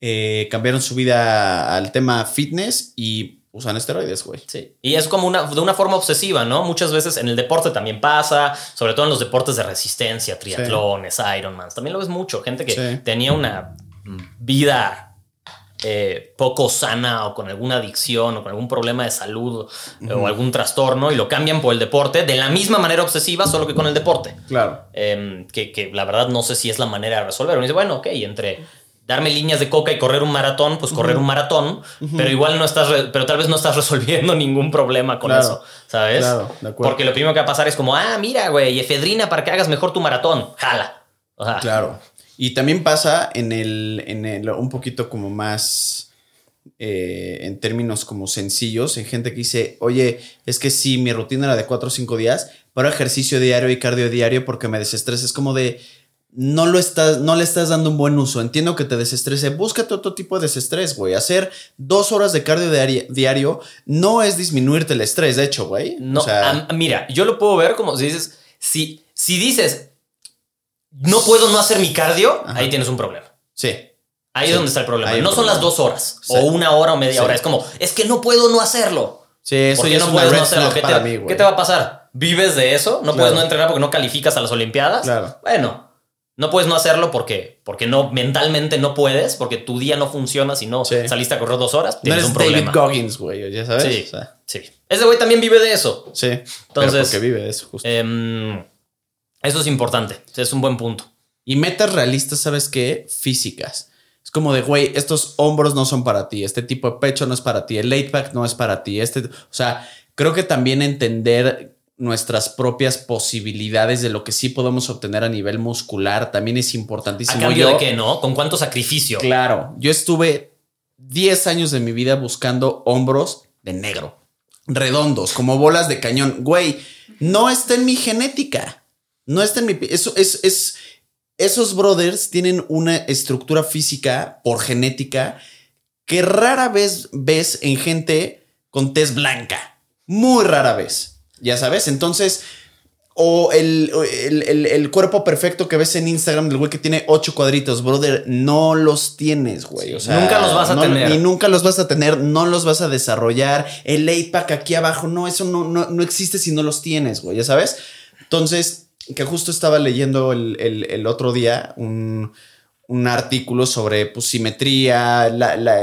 eh, cambiaron su vida al tema fitness y usan esteroides, güey. Sí. Y es como una, de una forma obsesiva, ¿no? Muchas veces en el deporte también pasa, sobre todo en los deportes de resistencia, triatlones, Ironmans. También lo ves mucho. Gente que Sí. tenía una vida eh, poco sana o con alguna adicción o con algún problema de salud eh, o algún trastorno y lo cambian por el deporte de la misma manera obsesiva, solo que con el deporte. Claro. Em, que, que la verdad no sé si es la manera de resolver. Uno dice, bueno, ok, entre darme líneas de coca y correr un maratón, pues correr un maratón, pero igual no estás, pero tal vez no estás resolviendo ningún problema con Claro, eso, ¿sabes? claro, de acuerdo. Porque lo primero que va a pasar es como, ah, mira, güey, efedrina para que hagas mejor tu maratón, jala. O sea, Claro. Y también pasa en el, en el un poquito como más eh, en términos como sencillos, en gente que dice, oye, es que sí, mi rutina era de cuatro o cinco días, pero ejercicio diario y cardio diario porque me desestresa. Es como de, no lo estás, no le estás dando un buen uso. Entiendo que te desestrese. Búscate otro tipo de desestrés, güey. Hacer dos horas de cardio diario, diario no es disminuirte el estrés, de hecho, güey. no, O sea, am- mira, yo lo puedo ver como si dices, si, si dices, no puedo no hacer mi cardio, Ajá. ahí tienes un problema. sí. Ahí Sí, es donde está el problema. No son problema. las dos horas Sí. o una hora o media Sí. hora. Es como, es que no puedo no hacerlo. Sí, eso ¿Por ya es no una puedes no hacerlo? ¿Qué te, mí, qué te va a pasar? ¿Vives de eso? ¿No Claro. puedes no entrenar porque no calificas a las Olimpiadas? Claro. Bueno, no puedes no hacerlo porque, porque no, mentalmente no puedes, porque tu día no funciona si no Sí. saliste a correr dos horas. No Tienes eres un problema. David Goggins, güey, ya sabes. Sí, O sea, sí. Ese güey también vive de eso. sí. Entonces- porque vive de eso, justo. Em, eso es importante. Es un buen punto. y metas realistas, ¿sabes qué? Físicas. Es como de, güey, estos hombros no son para ti, este tipo de pecho no es para ti, el late back no es para ti. Este, o sea, creo que también entender nuestras propias posibilidades de lo que sí podemos obtener a nivel muscular también es ¿A importantísimo. cambio Yo- de qué, no? ¿Con cuánto sacrificio? Claro, yo estuve 10 años de mi vida buscando hombros de negro, redondos, como bolas de cañón. Güey, no está en mi genética. No está en mi... Eso es... es esos brothers tienen una estructura física por genética que rara vez ves en gente con tez blanca. Muy rara vez. Ya sabes, entonces... O el, el- el- el cuerpo perfecto que ves en Instagram del güey que tiene ocho cuadritos, brother, no los tienes, güey. O sea, Nunca los vas a no- tener. Ni nunca los vas a tener, no los vas a desarrollar. El eight pack aquí abajo, no, eso no, no, no existe si no los tienes, güey, ya sabes. Entonces, que justo estaba leyendo el, el- el otro día un, un artículo sobre pues, simetría, la, la-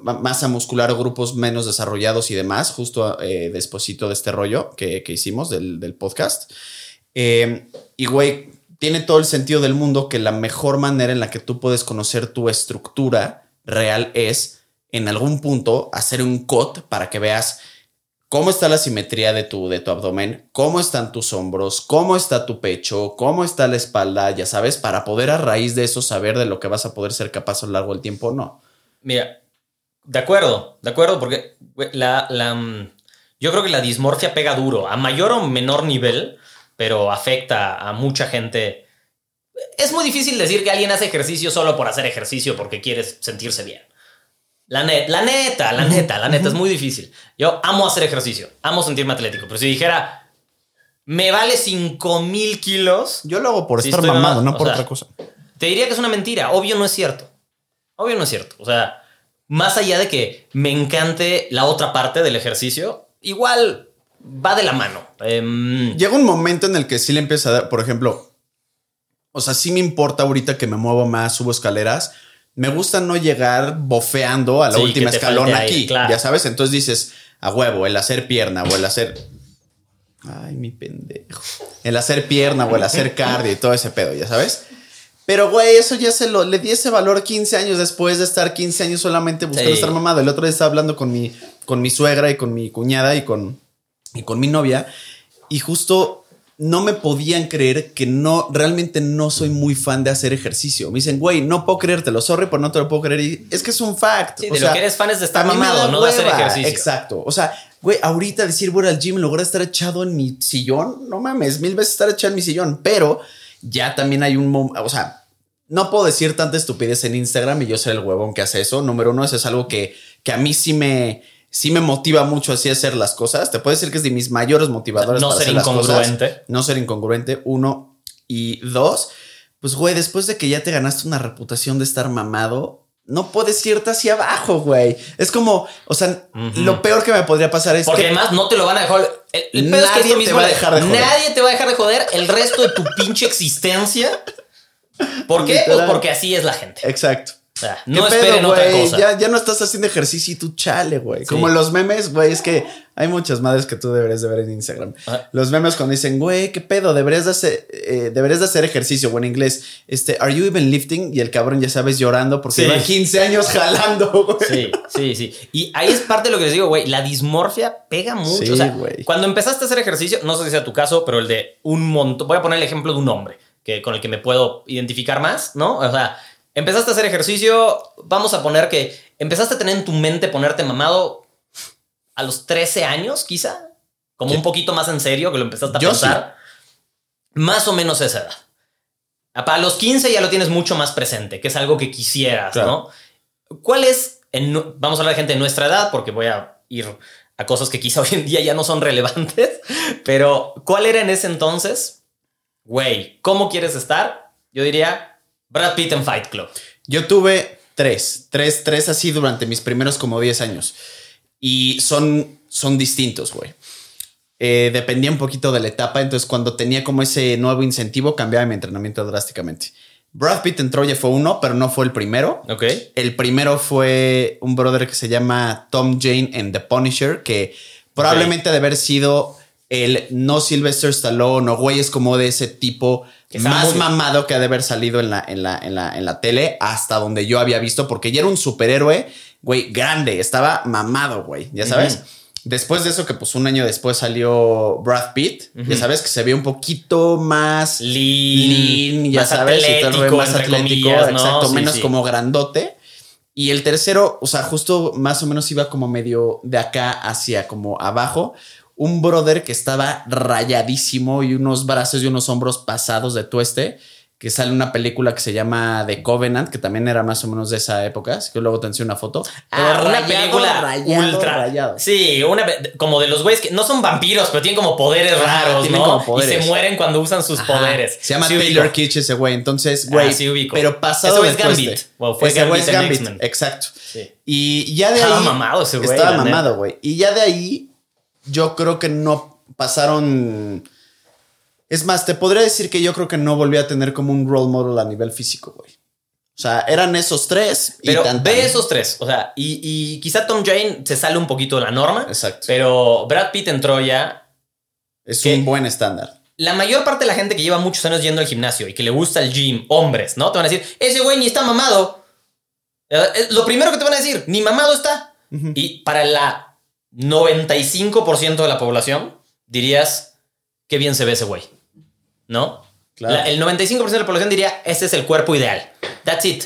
masa muscular grupos menos desarrollados y demás, justo eh, de este rollo que, que hicimos del, del podcast. Eh, y güey, tiene todo el sentido del mundo que la mejor manera en la que tú puedes conocer tu estructura real es en algún punto hacer un cut para que veas cómo está la simetría de tu, de tu abdomen, cómo están tus hombros, cómo está tu pecho, cómo está la espalda, ya sabes, para poder a raíz de eso saber de lo que vas a poder ser capaz a lo largo del tiempo o no. Mira, de acuerdo, de acuerdo, porque la, la, mm, yo creo que la dismorfia pega duro, a mayor o menor nivel, pero afecta a mucha gente. Es muy difícil decir que alguien hace ejercicio solo por hacer ejercicio porque quiere sentirse bien. La, net, la neta, la neta, la neta, es muy difícil. Yo amo hacer ejercicio, amo sentirme atlético, pero si dijera, me vale 5 mil kilos, Yo lo hago por estar mamado, mamado, no por sea, otra cosa. te diría que es una mentira. Obvio no es cierto. Obvio no es cierto. O sea, más allá de que me encante la otra parte del ejercicio, igual va de la mano. Em, Llega un momento en el que sí le empieza a dar, por ejemplo, o sea, sí me importa ahorita que me muevo más, subo escaleras. Me gusta no llegar bofeando a la Sí, última escalón aire, aquí, claro. ya sabes. Entonces dices, a huevo, el hacer pierna o el hacer. Ay, mi pendejo. El hacer pierna o el hacer cardio y todo ese pedo, ya sabes. Pero, güey, eso ya se lo le di ese valor 15 años después de estar 15 años solamente buscando Sí. estar mamado. El otro día estaba hablando con mi, con mi suegra y con mi cuñada y con, y con mi novia. Y justo no me podían creer que no, realmente no soy muy fan de hacer ejercicio. Me dicen, güey, no puedo creértelo, sorry, pero no te lo puedo creer. Y es que es un fact. sí, O de sea, lo que eres fan es de estar mamado, no de hacer ejercicio. Exacto. O sea, güey, ahorita decir voy al gym en lugar de estar echado en mi sillón, no mames, mil veces estar echado en mi sillón, pero ya también hay un momento, o sea, no puedo decir tanta estupidez en Instagram y yo ser el huevón que hace eso. Número uno, eso es algo que, que a mí sí me, sí me motiva mucho así hacer las cosas. Te puedo decir que es de mis mayores motivadores. No para ser hacer las cosas. incongruente. No ser incongruente, uno. Y dos, pues, güey, después de que ya te ganaste una reputación de estar mamado, no puedes irte hacia abajo, güey. Es como, o sea, lo peor que me podría pasar es Porque que además no te lo van a dejar. El, el pedo es que Nadie lo te mismo va a de- dejar de joder. Nadie te va a dejar de joder el resto de tu pinche existencia. ¿Por qué? Pues porque así es la gente. Exacto. O sea, ¿Qué no pedo, otra güey? cosa. Ya, ya no estás haciendo ejercicio y tú chale, güey. Como los memes, güey, es que hay muchas madres que tú deberías de ver en Instagram. Ajá. Los memes cuando dicen, güey, qué pedo, deberías de hacer, eh, deberías de hacer ejercicio, o en inglés, este, are you even lifting? Y el cabrón, ya sabes, llorando porque Sí. lleva 15 años jalando, güey. Sí, sí, sí. Y ahí es parte de lo que les digo, güey. La dismorfia pega mucho. Sí, o sea, güey. cuando empezaste a hacer ejercicio, no sé si sea tu caso, pero el de un montón. Voy a poner el ejemplo de un hombre que, con el que me puedo identificar más, ¿no? O sea, empezaste a hacer ejercicio. Vamos a poner que empezaste a tener en tu mente ponerte mamado a los 13 años, quizá. Como ¿Qué? un poquito más en serio, que lo empezaste a Yo pensar. Más o menos esa edad. Para los 15 ya lo tienes mucho más presente, que es algo que quisieras, Claro. ¿no? ¿Cuál es, en vamos a hablar de gente de nuestra edad, porque voy a ir a cosas que quizá hoy en día ya no son relevantes, pero ¿cuál era en ese entonces? Güey, ¿cómo quieres estar? Yo diría Brad Pitt en Fight Club. Yo tuve tres, tres, tres así durante mis primeros como 10 años. Y son, son distintos, güey. Eh, dependía un poquito de la etapa, entonces cuando tenía como ese nuevo incentivo cambiaba mi entrenamiento drásticamente. Brad Pitt en Troya fue uno, pero no fue el primero. ¿Ok? El primero fue un brother que se llama Tom Jane en The Punisher, que probablemente ha de haber sido el no Sylvester Stallone o güeyes como de ese tipo más muy- mamado que ha de haber salido en la, en, la, en, la, en la tele hasta donde yo había visto, porque ya era un superhéroe, güey, grande, estaba mamado, güey, ya sabes. Después de eso, que pues un año después salió Brad Pitt, Ujú. ya sabes que se ve un poquito más Lean, lean, ya más sabes, y todo el rollo atlético, más atlético, comillas, ¿no? exacto, Sí, menos sí. como grandote. Y el tercero, o sea, justo más o menos iba como medio de acá hacia como abajo. Un brother que estaba rayadísimo y unos brazos y unos hombros pasados de tueste. Que sale una película que se llama The Covenant, que también era más o menos de esa época. Así que luego te enseño una foto. Pero Ah, una rayado, película rayado, ultra. rayado. Sí, una como de los güeyes que no son vampiros, pero tienen como poderes raros, ¿no? como Y se mueren cuando usan sus Ajá. poderes. Se llama Sí. Taylor Kitsch ese güey. Entonces, güey. Ah, sí. Pero pasado de es Gambit. fue Ese Gambit. Exacto. Sí. Y ya de Estaba ahí. mamado ese güey, Estaba mamado, güey. Y ya de ahí, yo creo que no pasaron. Es más, te podría decir que yo creo que no volví a tener como un role model a nivel físico, güey. O sea, eran esos tres. y Pero tan, ve esos tres. O sea, y, y quizá Tom Jane se sale un poquito de la norma. Exacto. Pero Brad Pitt en Troya, es un buen estándar. la mayor parte de la gente que lleva muchos años yendo al gimnasio y que le gusta el gym, hombres, ¿no? Te van a decir, ese güey ni está mamado. Eh, eh, Lo primero que te van a decir, ni mamado está. Y para la 95% de la población, dirías, qué bien se ve ese güey. ¿No? Claro. La- el 95% de la población diría, ese es el cuerpo ideal. That's it.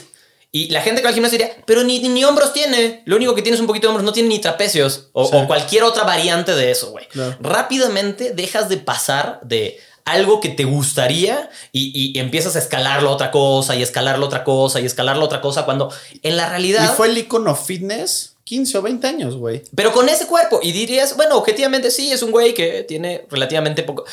Y la gente que va al gimnasio diría, pero ni, ni hombros tiene. Lo único que tiene es un poquito de hombros, no tiene ni trapecios. O, Sí. o cualquier otra variante de eso, güey. Claro. Rápidamente dejas de pasar de algo que te gustaría y, y empiezas a escalarlo a otra cosa y escalarlo a otra cosa y escalarlo a otra cosa cuando en la Y realidad... fue el icono fitness 15 o 20 años, güey. Pero con ese cuerpo. Y dirías, bueno, objetivamente sí, es un güey que tiene relativamente poco.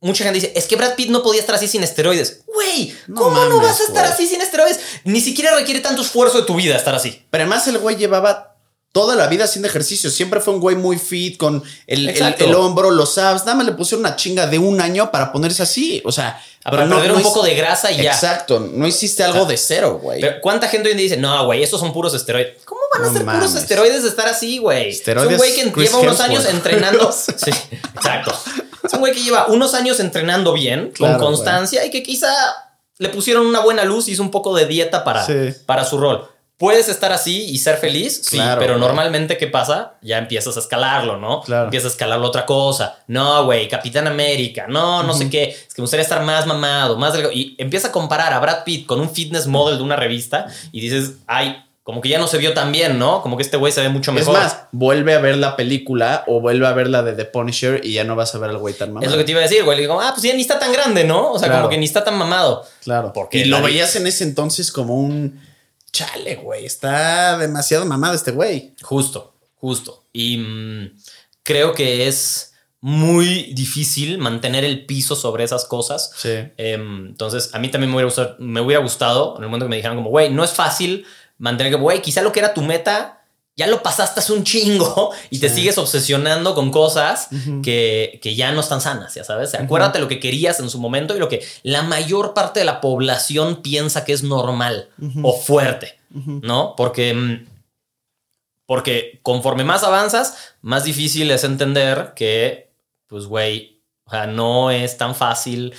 Mucha gente dice, es que Brad Pitt no podía estar así sin esteroides. Güey, ¿cómo no mames, vas a estar güey. así sin esteroides? Ni siquiera requiere tanto esfuerzo de tu vida estar así. Pero además el güey llevaba toda la vida haciendo ejercicio. Siempre fue un güey muy fit con el, el, Exacto. el hombro, los abs. Nada más le pusieron una chinga de un año para ponerse así. O sea, Ah, Para perder un poco de grasa y ya. Exacto. No hiciste algo de cero, güey. Pero ¿cuánta gente hoy en día dice, no, güey, esos son puros esteroides? ¿Cómo van a No ser puros esteroides de estar así, güey? Es un güey que Chris lleva unos Hemsworth. años entrenando. sí, exacto. Es un güey que lleva unos años entrenando bien, Claro, con constancia y que quizá le pusieron una buena luz y hizo un poco de dieta para, Sí. para su rol. ¿Puedes estar así y ser feliz? Sí, Claro, pero normalmente, ¿qué pasa? Ya empiezas a escalarlo, ¿no? Claro. Empiezas a escalarlo otra cosa. No, güey, Capitán América. No, no sé qué. Es que me gustaría estar más mamado, más delgado. Y empieza a comparar a Brad Pitt con un fitness model de una revista y dices, ay, como que ya no se vio tan bien, ¿no? Como que este güey se ve mucho es mejor. más, vuelve a ver la película o vuelve a ver la de The Punisher y ya no vas a ver al güey tan mamado. es lo que te iba a decir, güey. Le digo, ah, pues ya ni está tan grande, ¿no? O sea, Claro. como que ni está tan mamado. Claro. Porque y lo veías en ese entonces como un chale, güey. Está demasiado mamado este güey. Justo, justo. Y mm, creo que es muy difícil mantener el piso sobre esas cosas. Sí. Em, entonces, a mí también me hubiera gustado, me hubiera gustado en el momento que me dijeran como, güey, no es fácil mantener que, güey, quizá lo que era tu meta ya lo pasaste hace un chingo y te Sí. sigues obsesionando con cosas que, que ya no están sanas, ya sabes. Acuérdate lo que querías en su momento y lo que la mayor parte de la población piensa que es normal o fuerte. ¿no? Porque, mm, porque conforme más avanzas, más difícil es entender que, pues, güey, o sea, no es tan fácil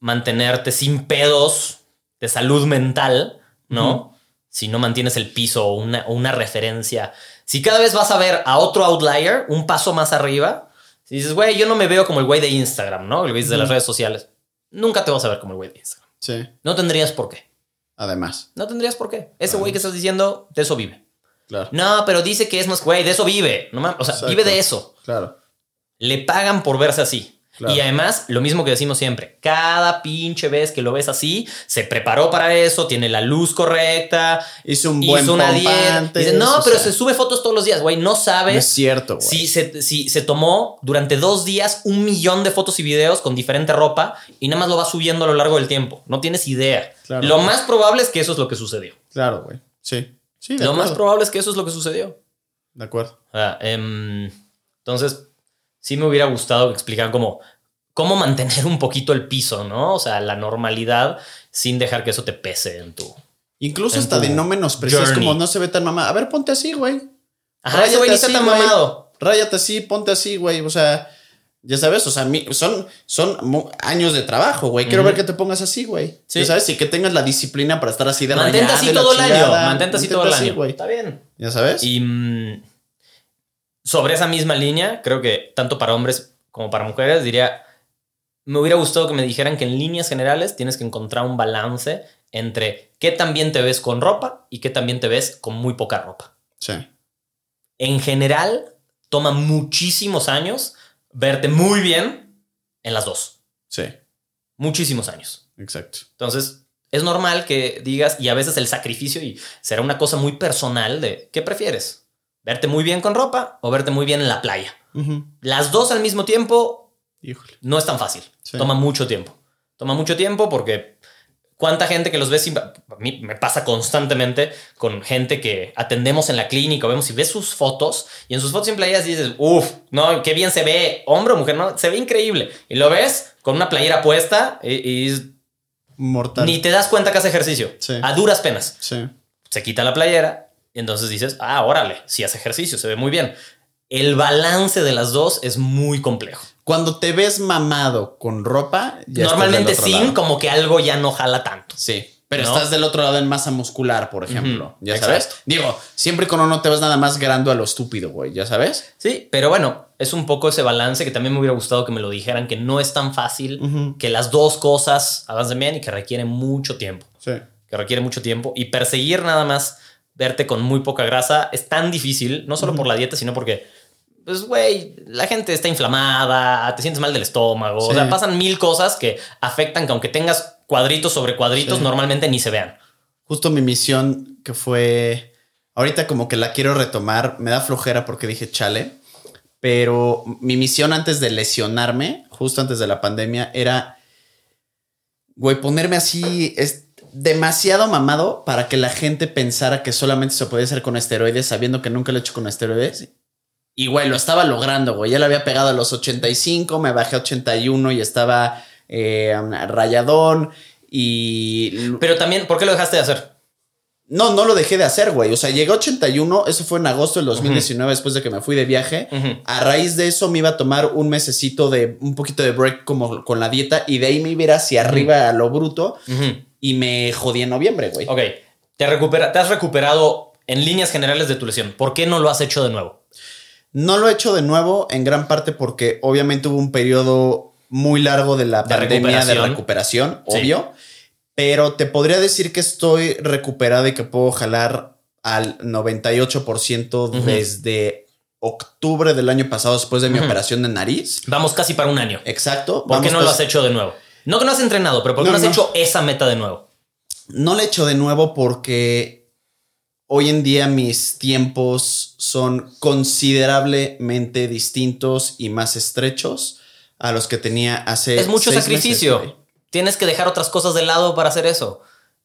mantenerte sin pedos de salud mental, ¿no? Si no mantienes el piso o una, o una referencia. Si cada vez vas a ver a otro outlier, un paso más arriba, si dices, güey, yo no me veo como el güey de Instagram, ¿no? El güey de las redes sociales. Nunca te vas a ver como el güey de Instagram. Sí. No tendrías por qué. Además. No tendrías por qué. Ese güey que estás diciendo, de eso vive. Claro. No, pero dice que es más, güey, de eso vive. No mames, o sea, Exacto. vive de eso. Claro. Le pagan por verse así. Claro. Y además, lo mismo que decimos siempre, cada pinche vez que lo ves así, se preparó para eso, tiene la luz correcta, Hizo un buen hizo una pump dieta. antes, Dice, no, pero sea, se sube fotos todos los días, güey, no No es sabes cierto, güey. si se, si se tomó durante dos días un millón de fotos y videos con diferente ropa y nada más lo va subiendo a lo largo del tiempo. No tienes idea. Claro. Lo más probable es que eso es lo que sucedió. Claro, güey. Sí. Sí, de Lo más probable es que eso es lo que sucedió. De acuerdo. Sea, em, entonces, sí me hubiera gustado que explicaran cómo, cómo mantener un poquito el piso, ¿no? O sea, la normalidad sin dejar que eso te pese en tu... Incluso En hasta tu de no menospreciar. Como no se ve tan mamada. A ver, ponte así, güey. Ajá, ese güey está así, tan güey. mamado. Ráyate así, ponte así, güey. O sea, ya sabes, o sea, son, son años de trabajo, güey. Quiero ver que te pongas así, güey. Sí. Ya sabes, y que tengas la disciplina para estar así de Mantente rayado así la todo el año. Mantente así todo el año. güey. Está bien. Ya sabes. Y mm, sobre esa misma línea, creo que tanto para hombres como para mujeres, diría, me hubiera gustado que me dijeran que en líneas generales tienes que encontrar un balance entre qué también te ves con ropa y qué también te ves con muy poca ropa. Sí. En general, toma muchísimos años verte muy bien en las dos. Sí. Muchísimos años. Exacto. Entonces, es normal que digas, y a veces el sacrificio, y será una cosa muy personal de, ¿qué prefieres? ¿Verte muy bien con ropa o verte muy bien en la playa? Las dos al mismo tiempo Híjole. no es tan fácil. Sí. Toma mucho tiempo. Toma mucho tiempo porque cuánta gente que los ve sin... A mí me pasa constantemente con gente que atendemos en la clínica, o vemos y ves sus fotos y en sus fotos en playas dices, uff, no, qué bien se ve, hombre o mujer, no, se ve increíble. Y lo ves con una playera puesta y, y Mortal. ni te das cuenta que hace ejercicio. Sí. A duras penas. Sí. Se quita la playera y entonces dices, ah, órale, si hace ejercicio, se ve muy bien. El balance de las dos es muy complejo. Cuando te ves mamado con ropa, ya Normalmente sin, lado. como que algo ya no jala tanto. Sí. Pero ¿No? estás del otro lado en masa muscular, por ejemplo. Ya exacto. sabes. Digo, siempre y cuando no te ves nada más grande a lo estúpido, güey. Ya sabes. Sí, pero bueno, es un poco ese balance que también me hubiera gustado que me lo dijeran, que no es tan fácil, que las dos cosas avancen bien y que requiere mucho tiempo. Sí. Que requiere mucho tiempo. Y perseguir nada más verte con muy poca grasa es tan difícil, no solo por la dieta, sino porque, pues, güey, la gente está inflamada, te sientes mal del estómago. O sea, pasan mil cosas que afectan que aunque tengas cuadritos sobre cuadritos, Sí. normalmente ni se vean. Justo mi misión que fue. Ahorita como que la quiero retomar. Me da flojera porque dije chale. Pero mi misión antes de lesionarme, justo antes de la pandemia, era. Güey, ponerme así. Es demasiado mamado para que la gente pensara que solamente se podía hacer con esteroides, sabiendo que nunca lo he hecho con esteroides. Y güey, lo estaba logrando, güey. Ya le había pegado a los 85, me bajé a 81 y estaba eh, rayadón. Y Pero también, ¿por qué lo dejaste de hacer? no, no lo dejé de hacer, güey. O sea, llegué a 81, eso fue en agosto del 2019, después de que me fui de viaje. A raíz de eso me iba a tomar un mesecito de un poquito de break como con la dieta y de ahí me iba a ir hacia arriba a lo bruto. Y me jodí en noviembre, güey. Ok, te, recupera, te has recuperado en líneas generales de tu lesión. ¿Por qué no lo has hecho de nuevo? No lo he hecho de nuevo en gran parte porque obviamente hubo un periodo muy largo de la De pandemia de recuperación. recuperación, Sí. obvio. Pero te podría decir que estoy recuperado y que puedo jalar al 98% Ujú. desde octubre del año pasado después de mi operación de nariz. Vamos casi para un año. Exacto. ¿Por qué no lo has hecho de nuevo? No que no has entrenado, pero ¿por qué No, no, has no. hecho esa meta de nuevo? No lo he hecho de nuevo porque hoy en día mis tiempos son considerablemente distintos y más estrechos a los que tenía hace. Es mucho seis sacrificio. meses. Tienes que dejar otras cosas de lado para hacer eso.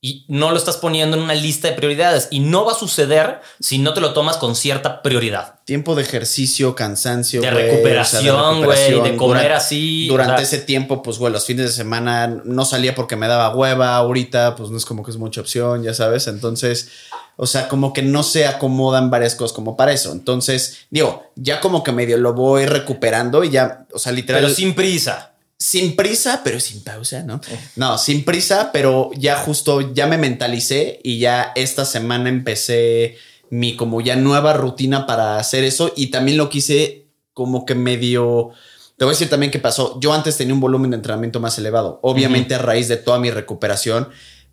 Y no lo estás poniendo en una lista de prioridades. Y no va a suceder si no te lo tomas con cierta prioridad. tiempo de ejercicio, cansancio, De güey, o sea, recuperación, güey, de recuperación. comer Durante- así. Durante o sea, ese tiempo, pues, güey, los fines de semana no salía porque me daba hueva. Ahorita, pues, no es como que es mucha opción, ya sabes. Entonces, o sea, como que no se acomodan varias cosas como para eso. Entonces, digo, ya como que medio lo voy recuperando y ya, o sea, literal. pero sin prisa. Sin prisa, pero sin pausa, ¿no? No, sin prisa, pero ya justo ya me mentalicé y ya esta semana empecé mi como ya nueva rutina para hacer eso y también lo quise como que medio... Te voy a decir también qué pasó. Yo antes tenía un volumen de entrenamiento más elevado. Obviamente a raíz de toda mi recuperación,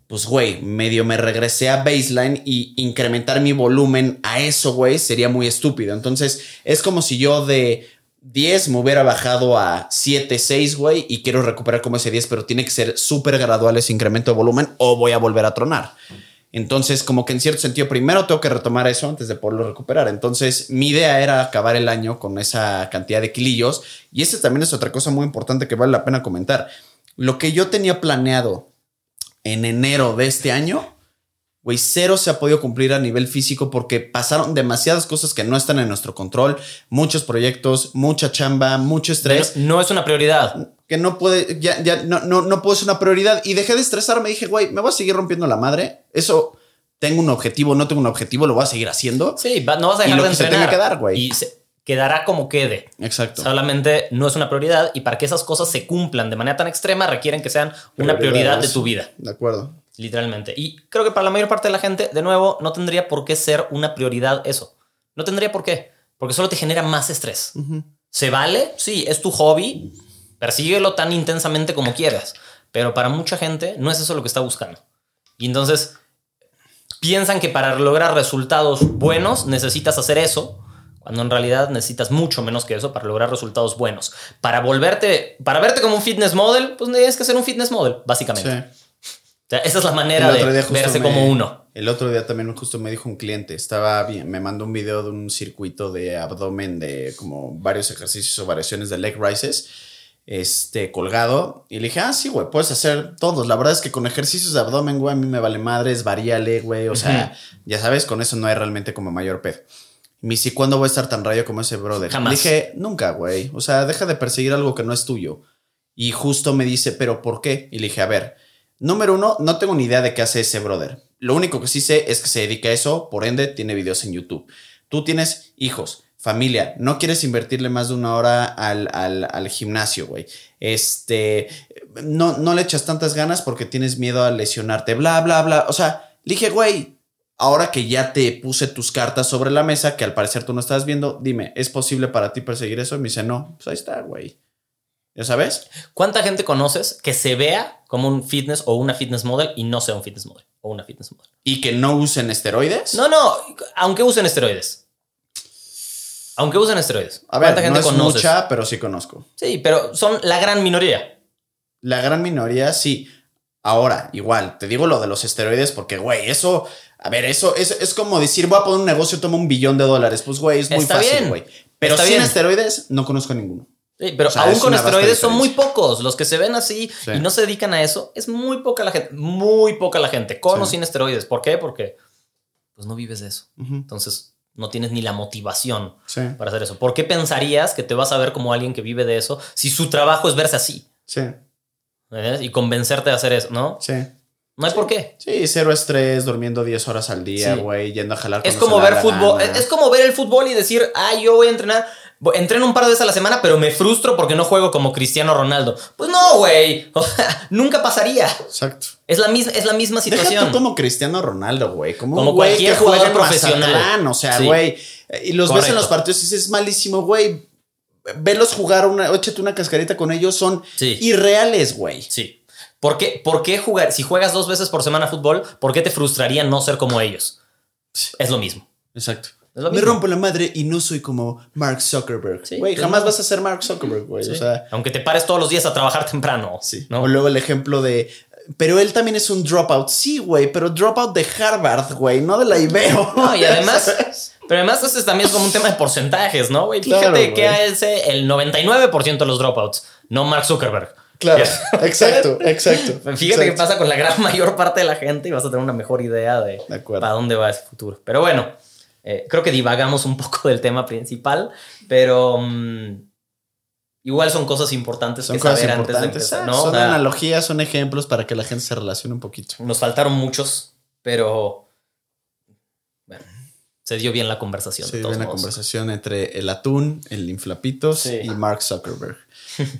pues güey, medio me regresé a baseline y incrementar mi volumen a eso, güey, sería muy estúpido. Entonces es como si yo de 10 me hubiera bajado a 7, 6, güey, y quiero recuperar como ese 10, pero tiene que ser súper gradual ese incremento de volumen o voy a volver a tronar. Entonces, como que en cierto sentido, primero tengo que retomar eso antes de poderlo recuperar. Entonces, mi idea era acabar el año con esa cantidad de kilillos. Y esta también es otra cosa muy importante que vale la pena comentar. Lo que yo tenía planeado en enero de este año, güey, cero se ha podido cumplir a nivel físico porque pasaron demasiadas cosas que no están en nuestro control, muchos proyectos, mucha chamba, mucho estrés No, no es una prioridad. que no puede, ya, ya no, no, no puede ser una prioridad. Y dejé de estresarme. Dije, güey, me voy a seguir rompiendo la madre. Eso tengo un objetivo, no tengo un objetivo, lo voy a seguir haciendo. Sí, va- no vas a Y dejar lo de que se entrenar. tenga que dar, güey. Y se- quedará como quede. Exacto. Solamente no es una prioridad y para que esas cosas se cumplan de manera tan extrema requieren que sean una prioridad de tu vida, De acuerdo. Literalmente. Y creo que para la mayor parte de la gente, de nuevo, no tendría por qué ser una prioridad eso. No tendría por qué, porque solo te genera más estrés. ¿Se vale? Sí, es tu hobby, persíguelo tan intensamente como quieras, pero para mucha gente no es eso lo que está buscando. Y entonces piensan que para lograr resultados buenos necesitas hacer eso, cuando en realidad necesitas mucho menos que eso para lograr resultados buenos. Para volverte, para verte como un fitness model, pues tienes que ser un fitness model, básicamente. Sí. Sea, esa es la manera de verse me- como uno. El otro día también justo me dijo un cliente, estaba bien, me mandó un video de un circuito de abdomen de como varios ejercicios o variaciones de leg rises, este, colgado. Y le dije, ah, sí, güey, puedes hacer todos. La verdad es que con ejercicios de abdomen, güey, a mí me vale madres, varíale, güey. O sea, ya sabes, con eso no hay realmente como mayor pedo. Me dice, ¿cuándo voy a estar tan rayo como ese brother? Jamás. Le dije, nunca, güey. O sea, deja de perseguir algo que no es tuyo. Y justo me dice, ¿pero por qué? Y le dije, a ver, número uno, no tengo ni idea de qué hace ese brother. Lo único que sí sé es que se dedica a eso, por ende, tiene videos en YouTube. Tú tienes hijos, familia, no quieres invertirle más de una hora al, al- al gimnasio, güey. Este, no, no le echas tantas ganas porque tienes miedo a lesionarte, bla, bla, bla. O sea, dije, güey, ahora que ya te puse tus cartas sobre la mesa, que al parecer tú no estás viendo, dime, ¿es posible para ti perseguir eso? Y me dice, no, pues ahí está, güey. ¿Ya sabes? ¿Cuánta gente conoces que se vea como un fitness o una fitness model y no sea un fitness model o una fitness model? Y que no usen esteroides. No, no, aunque usen esteroides. Aunque usen esteroides. A ver, ¿Cuánta gente no es conoces? mucha, pero sí conozco. Sí, pero son la gran minoría. La gran minoría sí. Ahora, igual, te digo lo de los esteroides porque, güey, eso, a ver, eso es, es como decir, voy a poner un negocio, toma un billón de dólares. Pues, güey, es muy Está fácil, bien. güey. Pero Está sin bien. esteroides, no conozco ninguno. Sí, pero O sea, aún con esteroides son muy pocos. Los que se ven así Sí. y no se dedican a eso, es muy poca la gente. Muy poca la gente. Con o Sí. sin esteroides. ¿Por qué? Porque pues no vives de eso. Entonces no tienes ni la motivación Sí, para hacer eso. ¿Por qué pensarías que te vas a ver como alguien que vive de eso si su trabajo es verse así? sí, ¿Entiendes? Y convencerte de hacer eso, ¿no? sí. No hay por qué. Sí, cero estrés, durmiendo 10 horas al día, Sí. güey, yendo a jalar. Es como ver fútbol. Es, es como ver el fútbol y decir, ah, yo voy a entrenar. Entreno un par de veces a la semana, pero me frustro porque no juego como Cristiano Ronaldo. Pues no, güey. O sea, nunca pasaría. Exacto. Es la misma, es la misma Deja situación. tú como Cristiano Ronaldo, güey. Como, Como cualquier jugador profesional. Mazatlán, O sea, güey. eh, Y los ves en los partidos y dices, es malísimo, güey. Verlos jugar, una, échate una cascarita con ellos, son Sí. irreales, güey. Sí. ¿Por qué, ¿Por qué jugar? Si juegas dos veces por semana fútbol, ¿por qué te frustraría no ser como ellos? Es lo mismo. Exacto. Es lo Me mismo. rompo la madre y no soy como Mark Zuckerberg. Güey, jamás vas a ser Mark Zuckerberg, güey. Sí. O sea, Aunque te pares todos los días a trabajar temprano. sí. ¿no? O luego el ejemplo de pero él también es un dropout. Sí, güey, pero dropout de Harvard, güey, no de la IBEO. No, y además, pero además este también es como un tema de porcentajes, ¿no, güey? Fíjate Claro, que es el 99% de los dropouts, no Mark Zuckerberg. Claro, exacto, exacto. Fíjate qué pasa con la gran mayor parte de la gente y vas a tener una mejor idea de, De acuerdo. para dónde va ese futuro. Pero bueno, eh, creo que divagamos un poco del tema principal, pero mm, igual son cosas importantes Son que cosas saber antes de empezar, ah, Son sea, analogías, son ejemplos para que la gente se relacione un poquito. nos faltaron muchos, pero se dio bien la conversación. Se dio una modos. conversación entre el atún, el inflapitos Sí. y Mark Zuckerberg.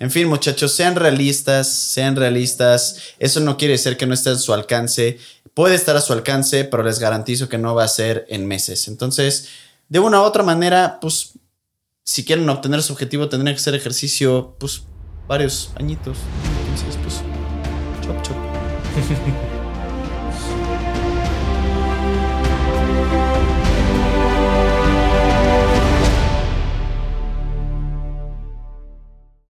En fin, muchachos, sean realistas, sean realistas. Eso no quiere decir que no esté a su alcance. Puede estar a su alcance, pero les garantizo que no va a ser en meses. Entonces, de una u otra manera, pues, si quieren obtener su objetivo, tendrían que hacer ejercicio, pues, varios añitos. Entonces, pues, chop, chop.